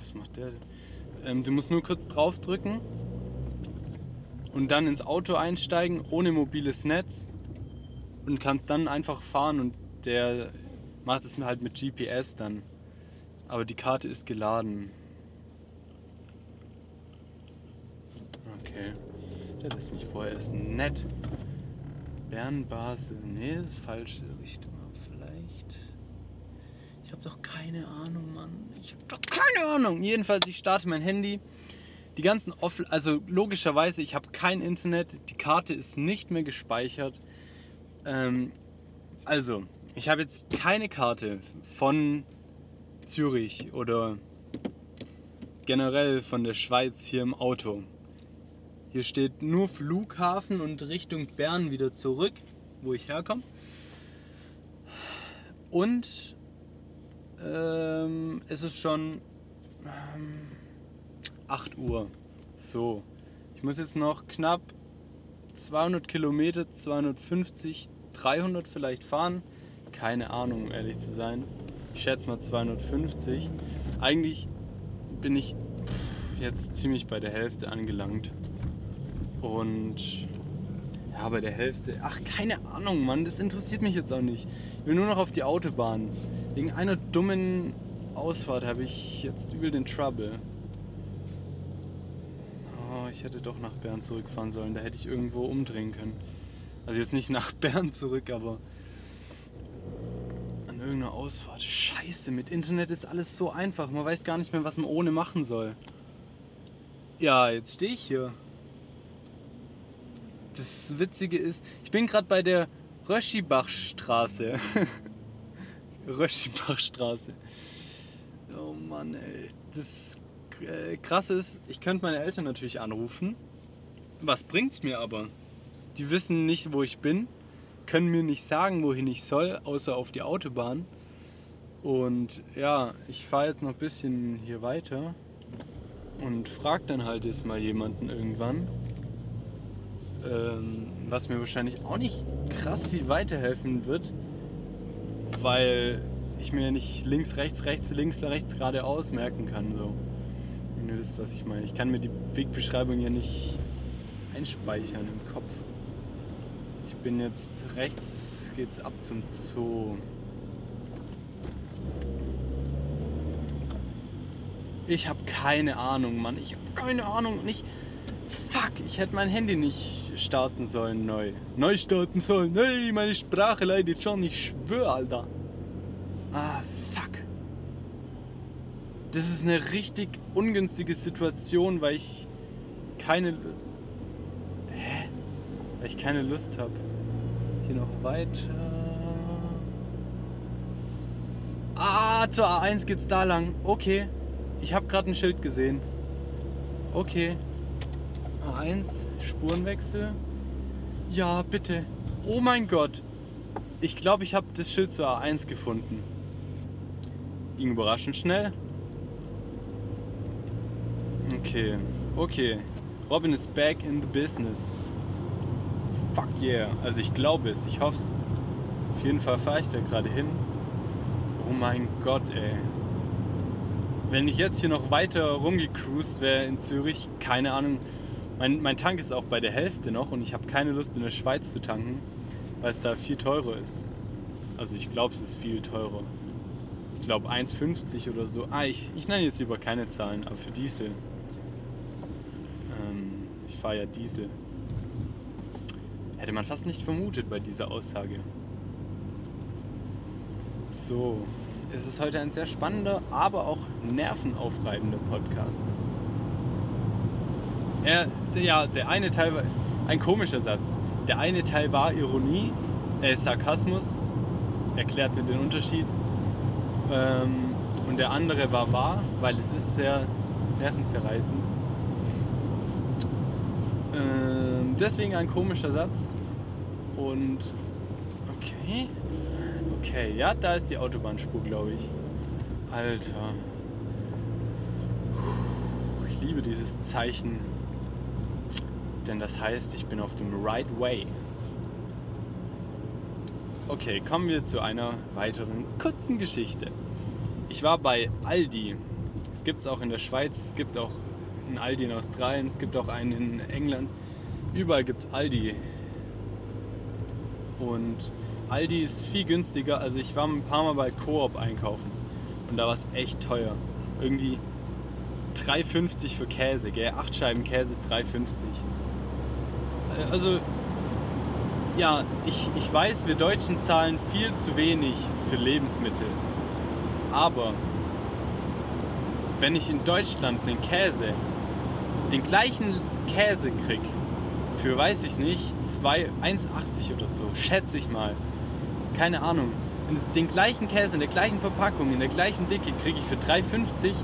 Was macht der? Ähm, du musst nur kurz draufdrücken und dann ins Auto einsteigen ohne mobiles Netz und kannst dann einfach fahren und der macht es halt mit GPS dann. Aber die Karte ist geladen. Okay. Der lässt mich vorher essen. Nett. Bern, Basel. Nee, das ist falsche Richtung. Habe doch keine Ahnung, Mann. Ich habe doch keine Ahnung. Jedenfalls, ich starte mein Handy. Die ganzen Off also logischerweise, ich habe kein Internet. Die Karte ist nicht mehr gespeichert. Ähm, also, ich habe jetzt keine Karte von Zürich oder generell von der Schweiz hier im Auto. Hier steht nur Flughafen und Richtung Bern wieder zurück, wo ich herkomme. Und ähm, es ist schon ähm, 8 Uhr. So, ich muss jetzt noch knapp 200 Kilometer, 250, 300 vielleicht fahren. Keine Ahnung, um ehrlich zu sein. Ich schätze mal 250. Eigentlich bin ich jetzt ziemlich bei der Hälfte angelangt. Und ja, bei der Hälfte. Ach, keine Ahnung, Mann, das interessiert mich jetzt auch nicht. Ich will nur noch auf die Autobahn. Wegen einer dummen Ausfahrt habe ich jetzt übel den Trouble. Oh, ich hätte doch nach Bern zurückfahren sollen. Da hätte ich irgendwo umdrehen können. Also jetzt nicht nach Bern zurück, aber an irgendeiner Ausfahrt. Scheiße, mit Internet ist alles so einfach. Man weiß gar nicht mehr, was man ohne machen soll. Ja, jetzt stehe ich hier. Das Witzige ist, ich bin gerade bei der Röschibachstraße. Röschibachstraße. Oh Mann, ey. Das äh, Krasse ist, ich könnte meine Eltern natürlich anrufen. Was bringt's mir aber? Die wissen nicht, wo ich bin, können mir nicht sagen, wohin ich soll, außer auf die Autobahn. Und ja, ich fahre jetzt noch ein bisschen hier weiter und frage dann halt jetzt mal jemanden irgendwann. Ähm, was mir wahrscheinlich auch nicht krass viel weiterhelfen wird, weil ich mir nicht links, rechts, rechts, links, rechts geradeaus merken kann. So. Wenn ihr wisst, was ich meine. Ich kann mir die Wegbeschreibung ja nicht einspeichern im Kopf. Ich bin jetzt rechts, geht's ab zum Zoo. Ich habe keine Ahnung, Mann. Ich habe keine Ahnung. Nicht. Fuck, ich hätte mein Handy nicht starten sollen neu. Neu starten sollen. Hey, meine Sprache leidet schon. Ich schwöre, Alter. Ah, fuck. Das ist eine richtig ungünstige Situation, weil ich keine. Hä? Weil ich keine Lust habe. Hier noch weiter. Ah, zur A1 geht's da lang. Okay. Ich habe gerade ein Schild gesehen. Okay. A1, Spurenwechsel. Ja, bitte. Oh mein Gott. Ich glaube, ich habe das Schild zur A1 gefunden. Ging überraschend schnell. Okay, okay. Robin ist back in the business. Fuck yeah. Also ich glaube es, ich hoffe es. Auf jeden Fall fahre ich da gerade hin. Oh mein Gott, ey. Wenn ich jetzt hier noch weiter rumgecruised wäre in Zürich, keine Ahnung. Mein, mein Tank ist auch bei der Hälfte noch und ich habe keine Lust in der Schweiz zu tanken, weil es da viel teurer ist. Also ich glaube, es ist viel teurer. Ich glaube 1,50 oder so. Ah, ich, ich nenne jetzt lieber keine Zahlen, aber für Diesel. Ähm, ich fahre ja Diesel. Hätte man fast nicht vermutet bei dieser Aussage. So, es ist heute ein sehr spannender, aber auch nervenaufreibender Podcast. Er, ja, der eine Teil war ein komischer Satz. Der eine Teil war Ironie, äh, Sarkasmus, erklärt mir den Unterschied. Ähm, und der andere war wahr, weil es ist sehr nervenzerreißend. Ähm, deswegen ein komischer Satz. Und okay. Okay, ja, da ist die Autobahnspur, glaube ich. Alter. Ich liebe dieses Zeichen. Denn das heißt, ich bin auf dem right way. Okay, kommen wir zu einer weiteren kurzen Geschichte. Ich war bei Aldi. Es gibt es auch in der Schweiz, es gibt auch einen Aldi in Australien, es gibt auch einen in England. Überall gibt es Aldi. Und Aldi ist viel günstiger. Also ich war ein paar Mal bei Coop einkaufen und da war es echt teuer. Irgendwie 3,50 für Käse, gell? 8 Scheiben Käse, 3,50. Also, ja, ich, ich weiß, wir Deutschen zahlen viel zu wenig für Lebensmittel. Aber wenn ich in Deutschland einen Käse, den gleichen Käse krieg, für weiß ich nicht, 1,80 oder so, schätze ich mal. Keine Ahnung. Den gleichen Käse in der gleichen Verpackung, in der gleichen Dicke kriege ich für 3,50,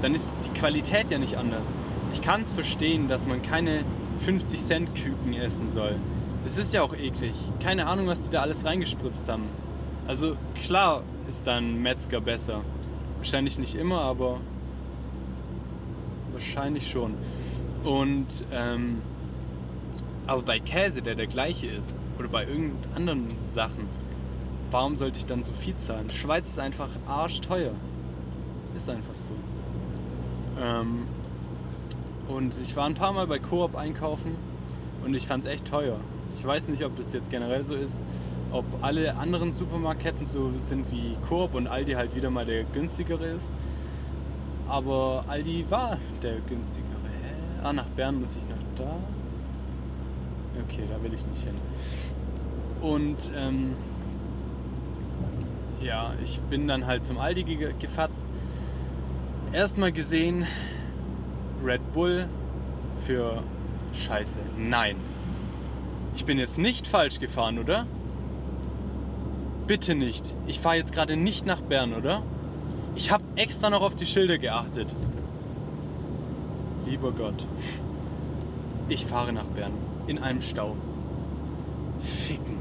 dann ist die Qualität ja nicht anders. Ich kann es verstehen, dass man keine 50 Cent Küken essen soll. Das ist ja auch eklig. Keine Ahnung, was die da alles reingespritzt haben. Also klar ist dann Metzger besser. Wahrscheinlich nicht immer, aber wahrscheinlich schon. Und ähm, aber bei Käse, der der gleiche ist, oder bei irgendeinen anderen Sachen, warum sollte ich dann so viel zahlen? Schweiz ist einfach arschteuer. Ist einfach so. Ähm, und ich war ein paar Mal bei Coop einkaufen und ich fand es echt teuer. Ich weiß nicht, ob das jetzt generell so ist, ob alle anderen Supermarktketten so sind wie Coop und Aldi halt wieder mal der günstigere ist. Aber Aldi war der günstigere. Hä? Ah, nach Bern muss ich noch da. Okay, da will ich nicht hin. Und ähm, ja, ich bin dann halt zum Aldi ge gefatzt. Erstmal gesehen, Red Bull für Scheiße. Nein. Ich bin jetzt nicht falsch gefahren, oder? Bitte nicht. Ich fahre jetzt gerade nicht nach Bern, oder? Ich habe extra noch auf die Schilder geachtet. Lieber Gott. Ich fahre nach Bern. In einem Stau. Ficken.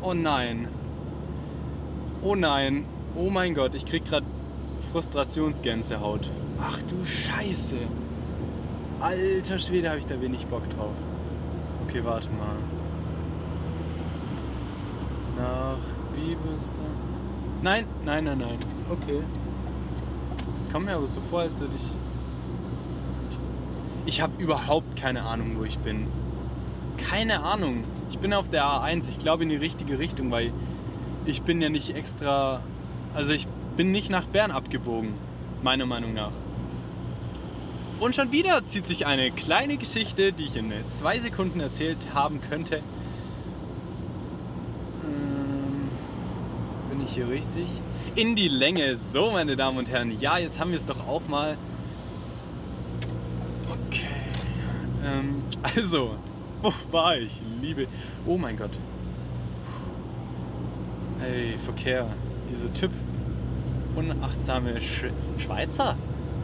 Oh nein. Oh nein. Oh mein Gott, ich krieg gerade Frustrationsgänsehaut. Ach du Scheiße. Alter Schwede, habe ich da wenig Bock drauf. Okay, warte mal. Nach Bibelster. Nein, nein, nein, nein. Okay. Das kommt mir aber so vor, als würde ich. Ich habe überhaupt keine Ahnung, wo ich bin. Keine Ahnung. Ich bin auf der A1. Ich glaube in die richtige Richtung, weil ich bin ja nicht extra. Also ich bin nicht nach Bern abgebogen, meiner Meinung nach. Und schon wieder zieht sich eine kleine Geschichte, die ich in zwei Sekunden erzählt haben könnte. Ähm, bin ich hier richtig? In die Länge. So, meine Damen und Herren. Ja, jetzt haben wir es doch auch mal. Okay. Ähm, also, wo war ich? Liebe. Oh mein Gott. Ey, Verkehr. Dieser Typ. Unachtsame Sch Schweizer.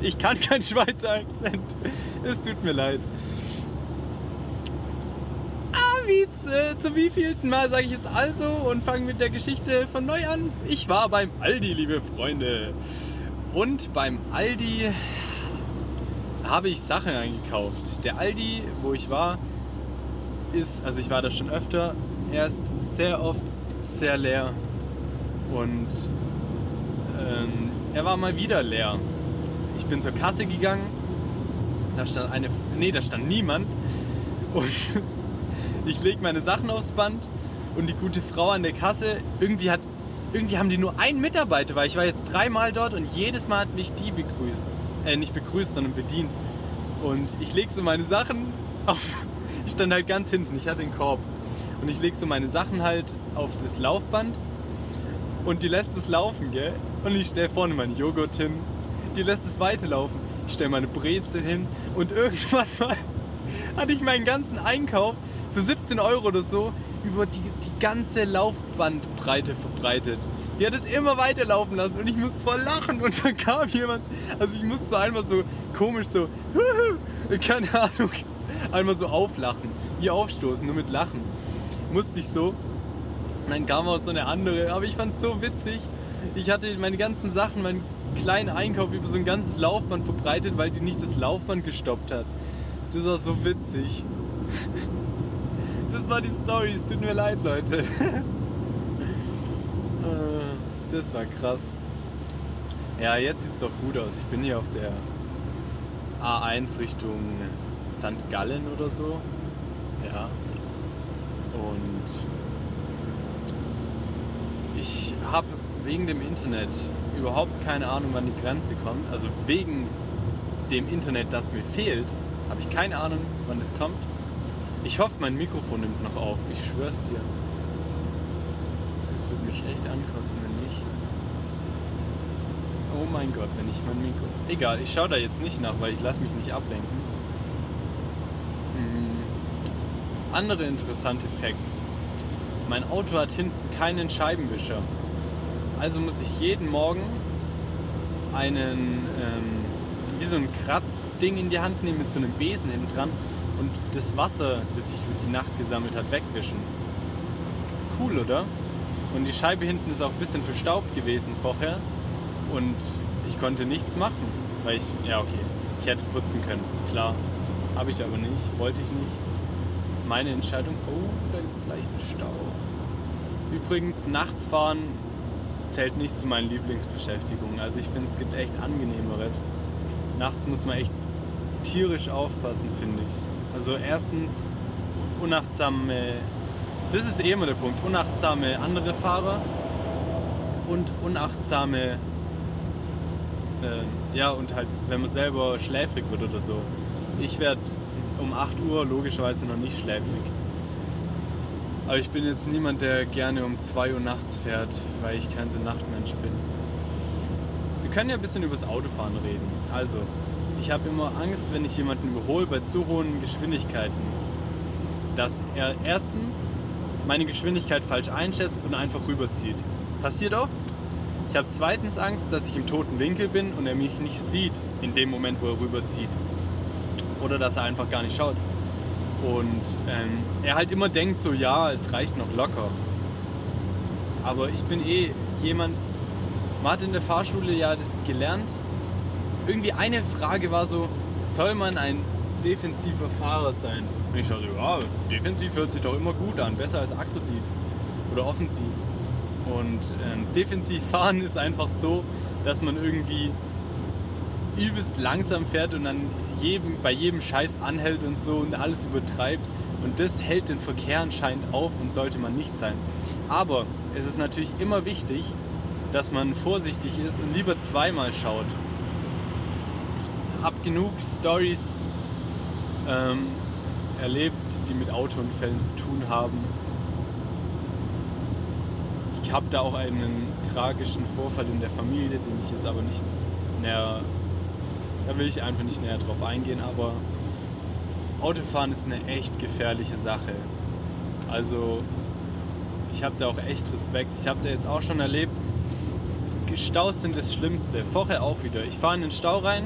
Ich kann keinen Schweizer Akzent. Es tut mir leid. Ah, wie äh, zum wievielten Mal sage ich jetzt also und fange mit der Geschichte von neu an. Ich war beim Aldi, liebe Freunde. Und beim Aldi habe ich Sachen eingekauft. Der Aldi, wo ich war, ist, also ich war da schon öfter, er ist sehr oft sehr leer. Und ähm, er war mal wieder leer ich bin zur Kasse gegangen, da stand eine, nee, da stand niemand. Und ich lege meine Sachen aufs Band und die gute Frau an der Kasse, irgendwie hat, irgendwie haben die nur einen Mitarbeiter, weil ich war jetzt dreimal dort und jedes Mal hat mich die begrüßt, äh, nicht begrüßt, sondern bedient. Und ich lege so meine Sachen auf, ich stand halt ganz hinten, ich hatte den Korb. Und ich lege so meine Sachen halt auf das Laufband. Und die lässt es laufen, gell? Und ich stelle vorne meinen Joghurt hin die lässt es weiterlaufen. Ich stelle meine Brezel hin und irgendwann mal hatte ich meinen ganzen Einkauf für 17 Euro oder so über die, die ganze Laufbandbreite verbreitet. Die hat es immer weiterlaufen lassen und ich musste voll lachen und dann kam jemand, also ich musste einmal so komisch so, keine Ahnung, einmal so auflachen, wie aufstoßen, nur mit Lachen. Musste ich so. Und dann kam auch so eine andere, aber ich fand es so witzig. Ich hatte meine ganzen Sachen, mein kleinen Einkauf über so ein ganzes Laufband verbreitet, weil die nicht das Laufband gestoppt hat. Das war so witzig. Das war die Story, es tut mir leid, Leute. Ah, das war krass. Ja, jetzt sieht es doch gut aus. Ich bin hier auf der A1 Richtung St. Gallen oder so. Ja. Und ich habe wegen dem Internet überhaupt keine Ahnung, wann die Grenze kommt. Also wegen dem Internet, das mir fehlt, habe ich keine Ahnung, wann es kommt. Ich hoffe, mein Mikrofon nimmt noch auf. Ich schwör's dir. Es wird mich echt ankotzen, wenn nicht. Oh mein Gott, wenn ich mein Mikro. Egal, ich schaue da jetzt nicht nach, weil ich lasse mich nicht ablenken. Hm. Andere interessante Facts. Mein Auto hat hinten keinen Scheibenwischer. Also muss ich jeden Morgen einen, ähm, wie so ein Kratzding in die Hand nehmen mit so einem Besen hinten dran und das Wasser, das sich über die Nacht gesammelt hat, wegwischen. Cool, oder? Und die Scheibe hinten ist auch ein bisschen verstaubt gewesen vorher und ich konnte nichts machen, weil ich, ja okay, ich hätte putzen können, klar. Habe ich aber nicht, wollte ich nicht. Meine Entscheidung, oh, da gibt es leichten Stau. Übrigens, nachts fahren zählt nicht zu meinen Lieblingsbeschäftigungen. Also ich finde, es gibt echt angenehmeres. Nachts muss man echt tierisch aufpassen, finde ich. Also erstens unachtsame, das ist eh immer der Punkt, unachtsame andere Fahrer und unachtsame, äh, ja und halt, wenn man selber schläfrig wird oder so. Ich werde um 8 Uhr logischerweise noch nicht schläfrig. Aber ich bin jetzt niemand, der gerne um 2 Uhr nachts fährt, weil ich kein so Nachtmensch bin. Wir können ja ein bisschen über das Autofahren reden. Also, ich habe immer Angst, wenn ich jemanden überhole bei zu hohen Geschwindigkeiten, dass er erstens meine Geschwindigkeit falsch einschätzt und einfach rüberzieht. Passiert oft. Ich habe zweitens Angst, dass ich im toten Winkel bin und er mich nicht sieht in dem Moment, wo er rüberzieht. Oder dass er einfach gar nicht schaut. Und ähm, er halt immer denkt so, ja, es reicht noch locker. Aber ich bin eh jemand, man hat in der Fahrschule ja gelernt, irgendwie eine Frage war so, soll man ein defensiver Fahrer sein? Und ich dachte, ja, defensiv hört sich doch immer gut an, besser als aggressiv oder offensiv. Und ähm, defensiv fahren ist einfach so, dass man irgendwie übelst langsam fährt und dann jedem, bei jedem Scheiß anhält und so und alles übertreibt. Und das hält den Verkehr anscheinend auf und sollte man nicht sein. Aber es ist natürlich immer wichtig, dass man vorsichtig ist und lieber zweimal schaut. Ich habe genug Stories ähm, erlebt, die mit Autounfällen zu tun haben. Ich habe da auch einen tragischen Vorfall in der Familie, den ich jetzt aber nicht näher da will ich einfach nicht näher drauf eingehen, aber Autofahren ist eine echt gefährliche Sache. Also ich habe da auch echt Respekt. Ich habe da jetzt auch schon erlebt, Staus sind das Schlimmste. Vorher auch wieder. Ich fahre in den Stau rein,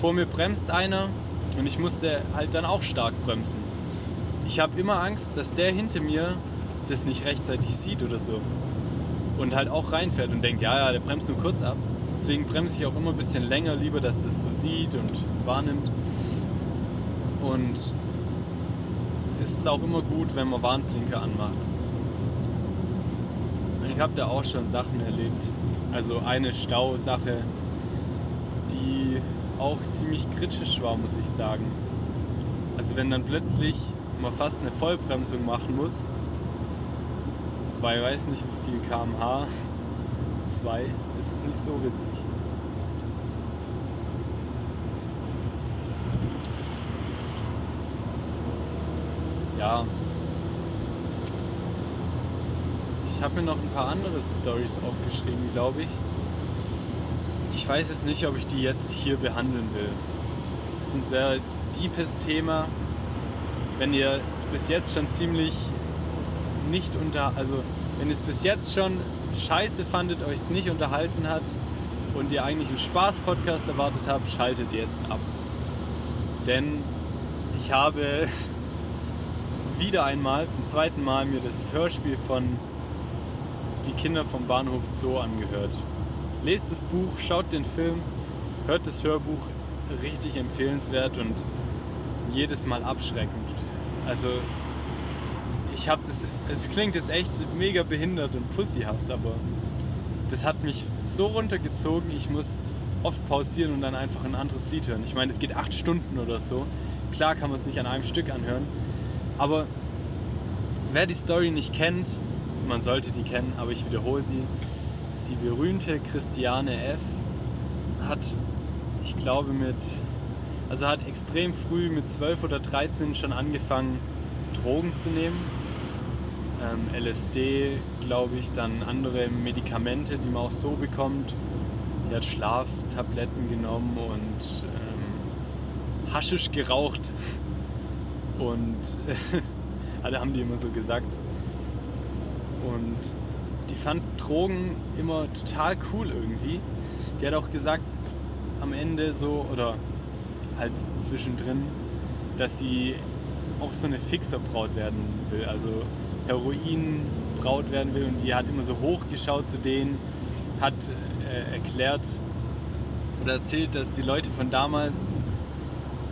vor mir bremst einer und ich musste halt dann auch stark bremsen. Ich habe immer Angst, dass der hinter mir das nicht rechtzeitig sieht oder so. Und halt auch reinfährt und denkt, ja, ja, der bremst nur kurz ab. Deswegen bremse ich auch immer ein bisschen länger, lieber, dass es so sieht und wahrnimmt. Und es ist auch immer gut, wenn man Warnblinker anmacht. Ich habe da auch schon Sachen erlebt. Also eine Stausache, die auch ziemlich kritisch war, muss ich sagen. Also wenn dann plötzlich man fast eine Vollbremsung machen muss, bei weiß nicht wie viel kmh, 2 ist es nicht so witzig. Ja. Ich habe mir noch ein paar andere Stories aufgeschrieben, glaube ich. Ich weiß jetzt nicht, ob ich die jetzt hier behandeln will. Es ist ein sehr deepes Thema. Wenn ihr es bis jetzt schon ziemlich nicht unter, also wenn ihr es bis jetzt schon scheiße fandet, euch es nicht unterhalten hat und ihr eigentlich einen Spaß-Podcast erwartet habt, schaltet jetzt ab. Denn ich habe wieder einmal, zum zweiten Mal, mir das Hörspiel von Die Kinder vom Bahnhof Zoo angehört. Lest das Buch, schaut den Film, hört das Hörbuch, richtig empfehlenswert und jedes Mal abschreckend. Also ich habe das, es klingt jetzt echt mega behindert und pussyhaft, aber das hat mich so runtergezogen, ich muss oft pausieren und dann einfach ein anderes Lied hören. Ich meine, es geht acht Stunden oder so. Klar kann man es nicht an einem Stück anhören, aber wer die Story nicht kennt, man sollte die kennen, aber ich wiederhole sie. Die berühmte Christiane F. hat, ich glaube, mit, also hat extrem früh mit 12 oder 13 schon angefangen, Drogen zu nehmen ähm, LSD, glaube ich, dann andere Medikamente, die man auch so bekommt. Die hat Schlaftabletten genommen und ähm, Haschisch geraucht. Und alle haben die immer so gesagt. Und die fand Drogen immer total cool irgendwie. Die hat auch gesagt, am Ende so oder halt zwischendrin, dass sie auch so eine Fixerbraut werden will, also Heroinbraut werden will und die hat immer so hochgeschaut zu denen, hat äh, erklärt oder erzählt, dass die Leute von damals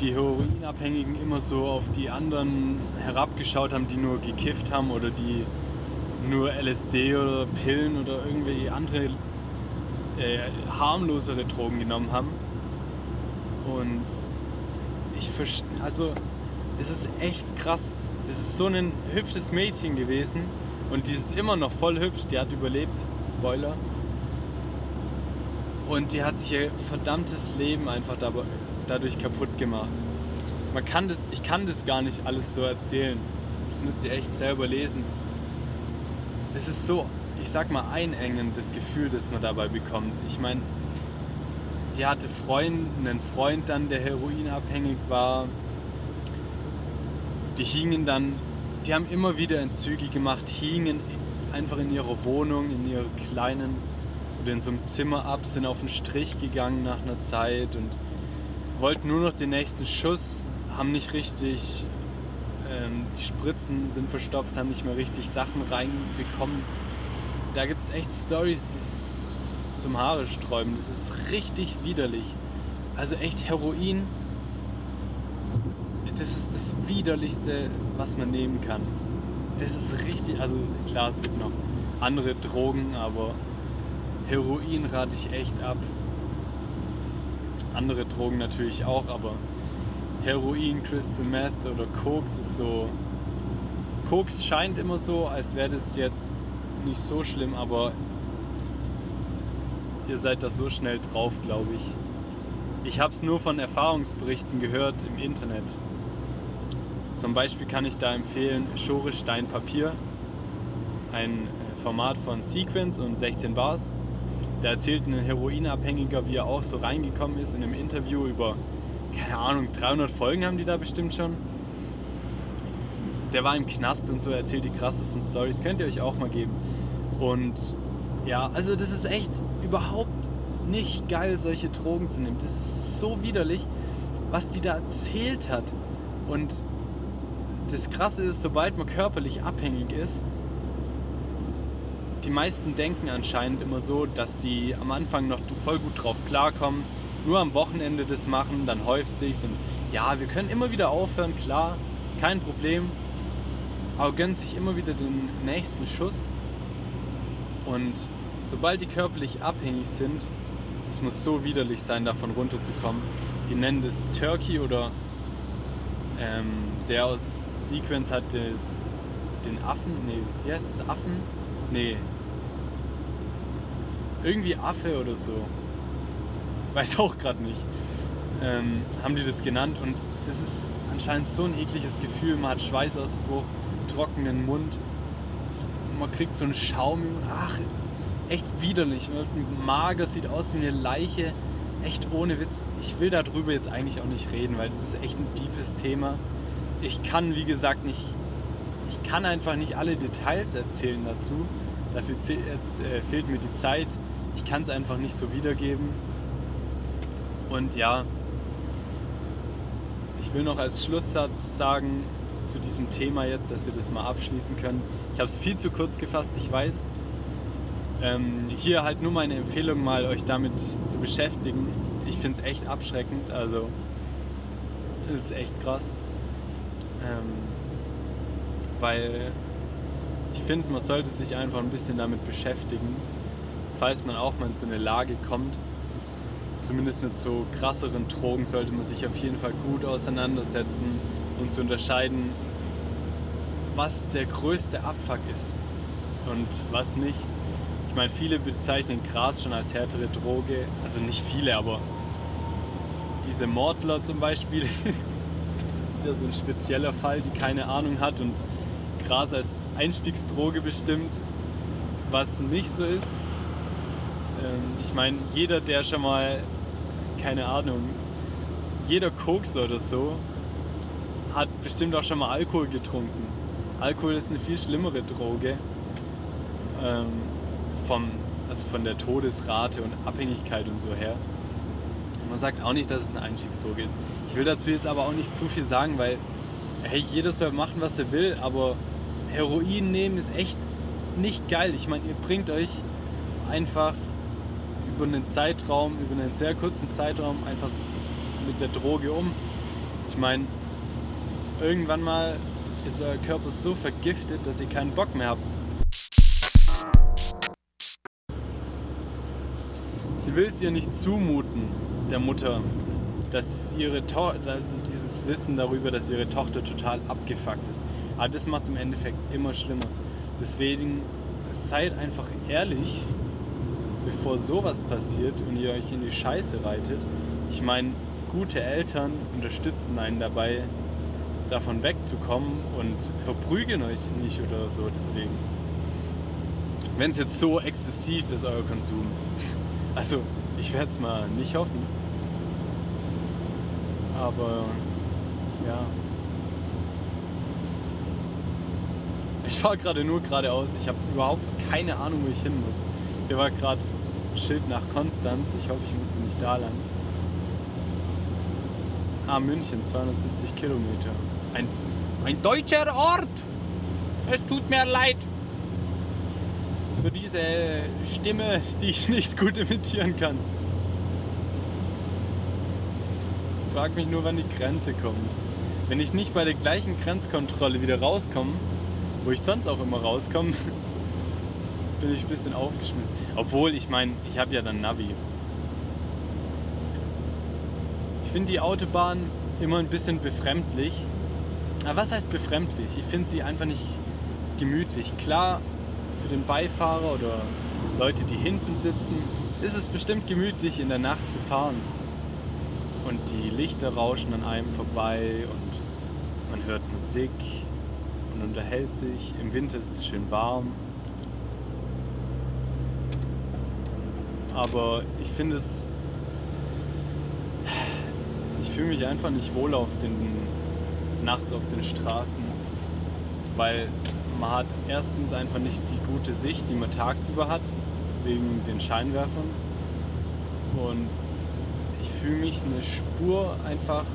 die Heroinabhängigen immer so auf die anderen herabgeschaut haben, die nur gekifft haben oder die nur LSD oder Pillen oder irgendwie andere äh, harmlosere Drogen genommen haben. Und ich verstehe, also es ist echt krass. Das ist so ein hübsches Mädchen gewesen und die ist immer noch voll hübsch, die hat überlebt, Spoiler. Und die hat sich ihr verdammtes Leben einfach dadurch kaputt gemacht. Man kann das, ich kann das gar nicht alles so erzählen. Das müsst ihr echt selber lesen. Das, ist so, ich sag mal, einengend, das Gefühl, das man dabei bekommt. Ich meine, die hatte Freund, einen Freund dann, der heroinabhängig war. Die hingen dann, die haben immer wieder Entzüge gemacht, hingen einfach in ihrer Wohnung, in ihrer kleinen oder in so einem Zimmer ab, sind auf den Strich gegangen nach einer Zeit und wollten nur noch den nächsten Schuss, haben nicht richtig ähm, die Spritzen sind verstopft, haben nicht mehr richtig Sachen reinbekommen. Da gibt es echt Stories, die ist zum Haare sträuben. Das ist richtig widerlich. Also echt Heroin, das ist das widerlichste, was man nehmen kann. Das ist richtig, also klar, es gibt noch andere Drogen, aber Heroin rate ich echt ab. Andere Drogen natürlich auch, aber Heroin, Crystal Meth oder Koks ist so. Koks scheint immer so, als wäre das jetzt nicht so schlimm, aber ihr seid da so schnell drauf, glaube ich. Ich habe es nur von Erfahrungsberichten gehört im Internet. Zum Beispiel kann ich da empfehlen Schore Stein Papier, ein äh, Format von Sequence und 16 Bars. Da erzählt ein Heroinabhängiger, wie er auch so reingekommen ist in einem Interview über keine Ahnung, 300 Folgen haben die da bestimmt schon. Der war im Knast und so, erzählt die krassesten Stories. Könnt ihr euch auch mal geben. Und ja, also das ist echt überhaupt nicht geil, solche Drogen zu nehmen. Das ist so widerlich, was die da erzählt hat. Und das Krasse ist, sobald man körperlich abhängig ist, die meisten denken anscheinend immer so, dass die am Anfang noch voll gut drauf klarkommen, nur am Wochenende das machen, dann häuft sich's und ja, wir können immer wieder aufhören, klar, kein Problem, aber gönnen sich immer wieder den nächsten Schuss und sobald die körperlich abhängig sind, es muss so widerlich sein, davon runterzukommen. Die nennen das Turkey oder ähm, der aus Sequence hat das, den Affen, nee, wie heißt das, Affen? Nee, irgendwie Affe oder so weiß auch gerade nicht, ähm, haben die das genannt. Und das ist anscheinend so ein ekliges Gefühl. Man hat Schweißausbruch, trockenen Mund, man kriegt so einen Schaum. Ach, echt widerlich. Man mager, sieht aus wie eine Leiche. Echt ohne Witz. Ich will darüber jetzt eigentlich auch nicht reden, weil das ist echt ein deepes Thema. Ich kann, wie gesagt, nicht. Ich kann einfach nicht alle Details erzählen dazu. Dafür äh, fehlt mir die Zeit. Ich kann es einfach nicht so wiedergeben. Und ja, ich will noch als Schlusssatz sagen zu diesem Thema jetzt, dass wir das mal abschließen können. Ich habe es viel zu kurz gefasst, ich weiß. Ähm, hier halt nur meine Empfehlung, mal euch damit zu beschäftigen. Ich finde es echt abschreckend, also ist echt krass. Ähm, weil ich finde, man sollte sich einfach ein bisschen damit beschäftigen, falls man auch mal in so eine Lage kommt zumindest mit so krasseren Drogen sollte man sich auf jeden Fall gut auseinandersetzen, um zu unterscheiden, was der größte Abfuck ist und was nicht. Ich meine, viele bezeichnen Gras schon als härtere Droge, also nicht viele, aber diese Mordler zum Beispiel, ist ja so ein spezieller Fall, die keine Ahnung hat und Gras als Einstiegsdroge bestimmt, was nicht so ist. Ähm, ich meine, jeder, der schon mal, keine Ahnung, jeder Koks oder so, hat bestimmt auch schon mal Alkohol getrunken. Alkohol ist eine viel schlimmere Droge. Ähm, vom, also von der Todesrate und Abhängigkeit und so her. man sagt auch nicht, dass es eine Einstiegsdroge ist. Ich will dazu jetzt aber auch nicht zu viel sagen, weil hey, jeder soll machen, was er will, aber Heroin nehmen ist echt nicht geil. Ich meine, ihr bringt euch einfach über einen Zeitraum, über einen sehr kurzen Zeitraum einfach mit der Droge um. Ich meine, irgendwann mal ist euer Körper so vergiftet, dass ihr keinen Bock mehr habt. Sie will es ihr nicht zumuten, der Mutter, dass ihre to dass dieses Wissen darüber, dass ihre Tochter total abgefuckt ist. Aber das macht es im Endeffekt immer schlimmer. Deswegen seid einfach ehrlich, bevor sowas passiert und ihr euch in die Scheiße reitet. Ich meine, gute Eltern unterstützen einen dabei, davon wegzukommen und verprügeln euch nicht oder so. Deswegen, wenn es jetzt so exzessiv ist, euer Konsum. Also, ich werde es mal nicht hoffen. Aber, ja. Ich fahre gerade nur geradeaus. Ich habe überhaupt keine Ahnung, wo ich hin muss. Hier war gerade ein Schild nach Konstanz. Ich hoffe, ich musste nicht da lang. Ah, München, 270 Kilometer. Ein, ein deutscher Ort! Es tut mir leid für diese Stimme, die ich nicht gut imitieren kann. Ich frage mich nur, wann die Grenze kommt. Wenn ich nicht bei der gleichen Grenzkontrolle wieder rauskomme, wo ich sonst auch immer rauskomme, bin ich ein bisschen aufgeschmissen. Obwohl, ich meine, ich habe ja dann Navi. Ich finde die Autobahn immer ein bisschen befremdlich. Aber was heißt befremdlich? Ich finde sie einfach nicht gemütlich. Klar, für den Beifahrer oder Leute, die hinten sitzen, ist es bestimmt gemütlich in der Nacht zu fahren. Und die Lichter rauschen an einem vorbei und man hört Musik und unterhält sich. Im Winter ist es schön warm. Aber ich finde es. Ich fühle mich einfach nicht wohl auf den nachts auf den Straßen, weil man hat erstens einfach nicht die gute Sicht, die man tagsüber hat, wegen den Scheinwerfern. Und ich fühle mich eine Spur einfach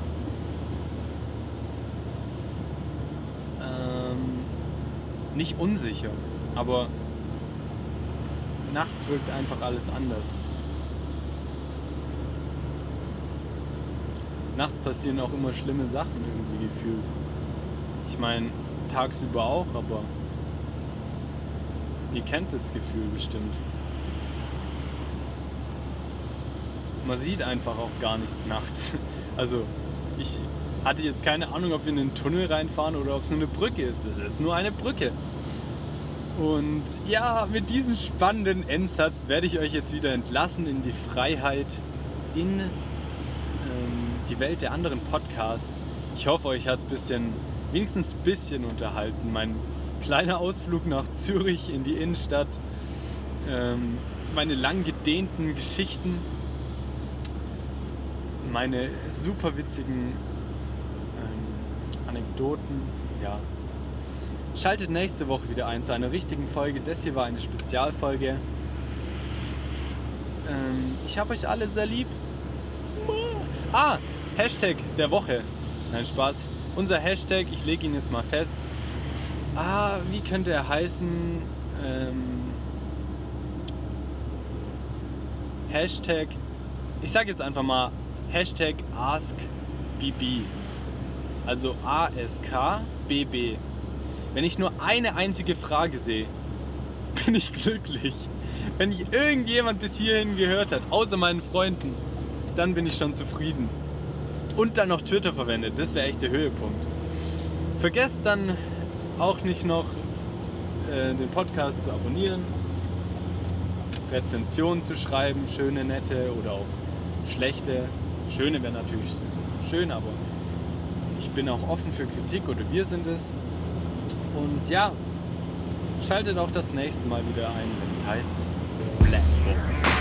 ähm, nicht unsicher, aber nachts wirkt einfach alles anders. Nachts passieren auch immer schlimme Sachen irgendwie gefühlt. Ich meine, tagsüber auch, aber ihr kennt das Gefühl bestimmt. Man sieht einfach auch gar nichts nachts. Also ich hatte jetzt keine Ahnung, ob wir in einen Tunnel reinfahren oder ob es nur eine Brücke ist. Es ist nur eine Brücke. Und ja, mit diesem spannenden Endsatz werde ich euch jetzt wieder entlassen in die Freiheit, in ähm, die Welt der anderen Podcasts. Ich hoffe, euch hat es bisschen wenigstens ein bisschen unterhalten. Mein kleiner Ausflug nach Zürich in die Innenstadt, ähm, meine lang gedehnten Geschichten, meine super witzigen ähm, Anekdoten, ja. Schaltet nächste Woche wieder ein zu einer richtigen Folge. Das hier war eine Spezialfolge. Ähm, ich habe euch alle sehr lieb. Ah, Hashtag der Woche. Nein, Spaß. Unser Hashtag, ich lege ihn jetzt mal fest. Ah, wie könnte er heißen? Ähm, Hashtag, ich sage jetzt einfach mal Hashtag AskBB. Also A-S-K-B-B. Wenn ich nur eine einzige Frage sehe, bin ich glücklich. Wenn ich irgendjemand bis hierhin gehört hat, außer meinen Freunden, dann bin ich schon zufrieden und dann noch Twitter verwendet. Das wäre echt der Höhepunkt. Vergesst dann auch nicht noch äh, den Podcast zu abonnieren, Rezensionen zu schreiben, schöne, nette oder auch schlechte. Schöne wäre natürlich schön, aber ich bin auch offen für Kritik oder wir sind es. Und ja, schaltet auch das nächste Mal wieder ein, wenn es heißt Blackbox.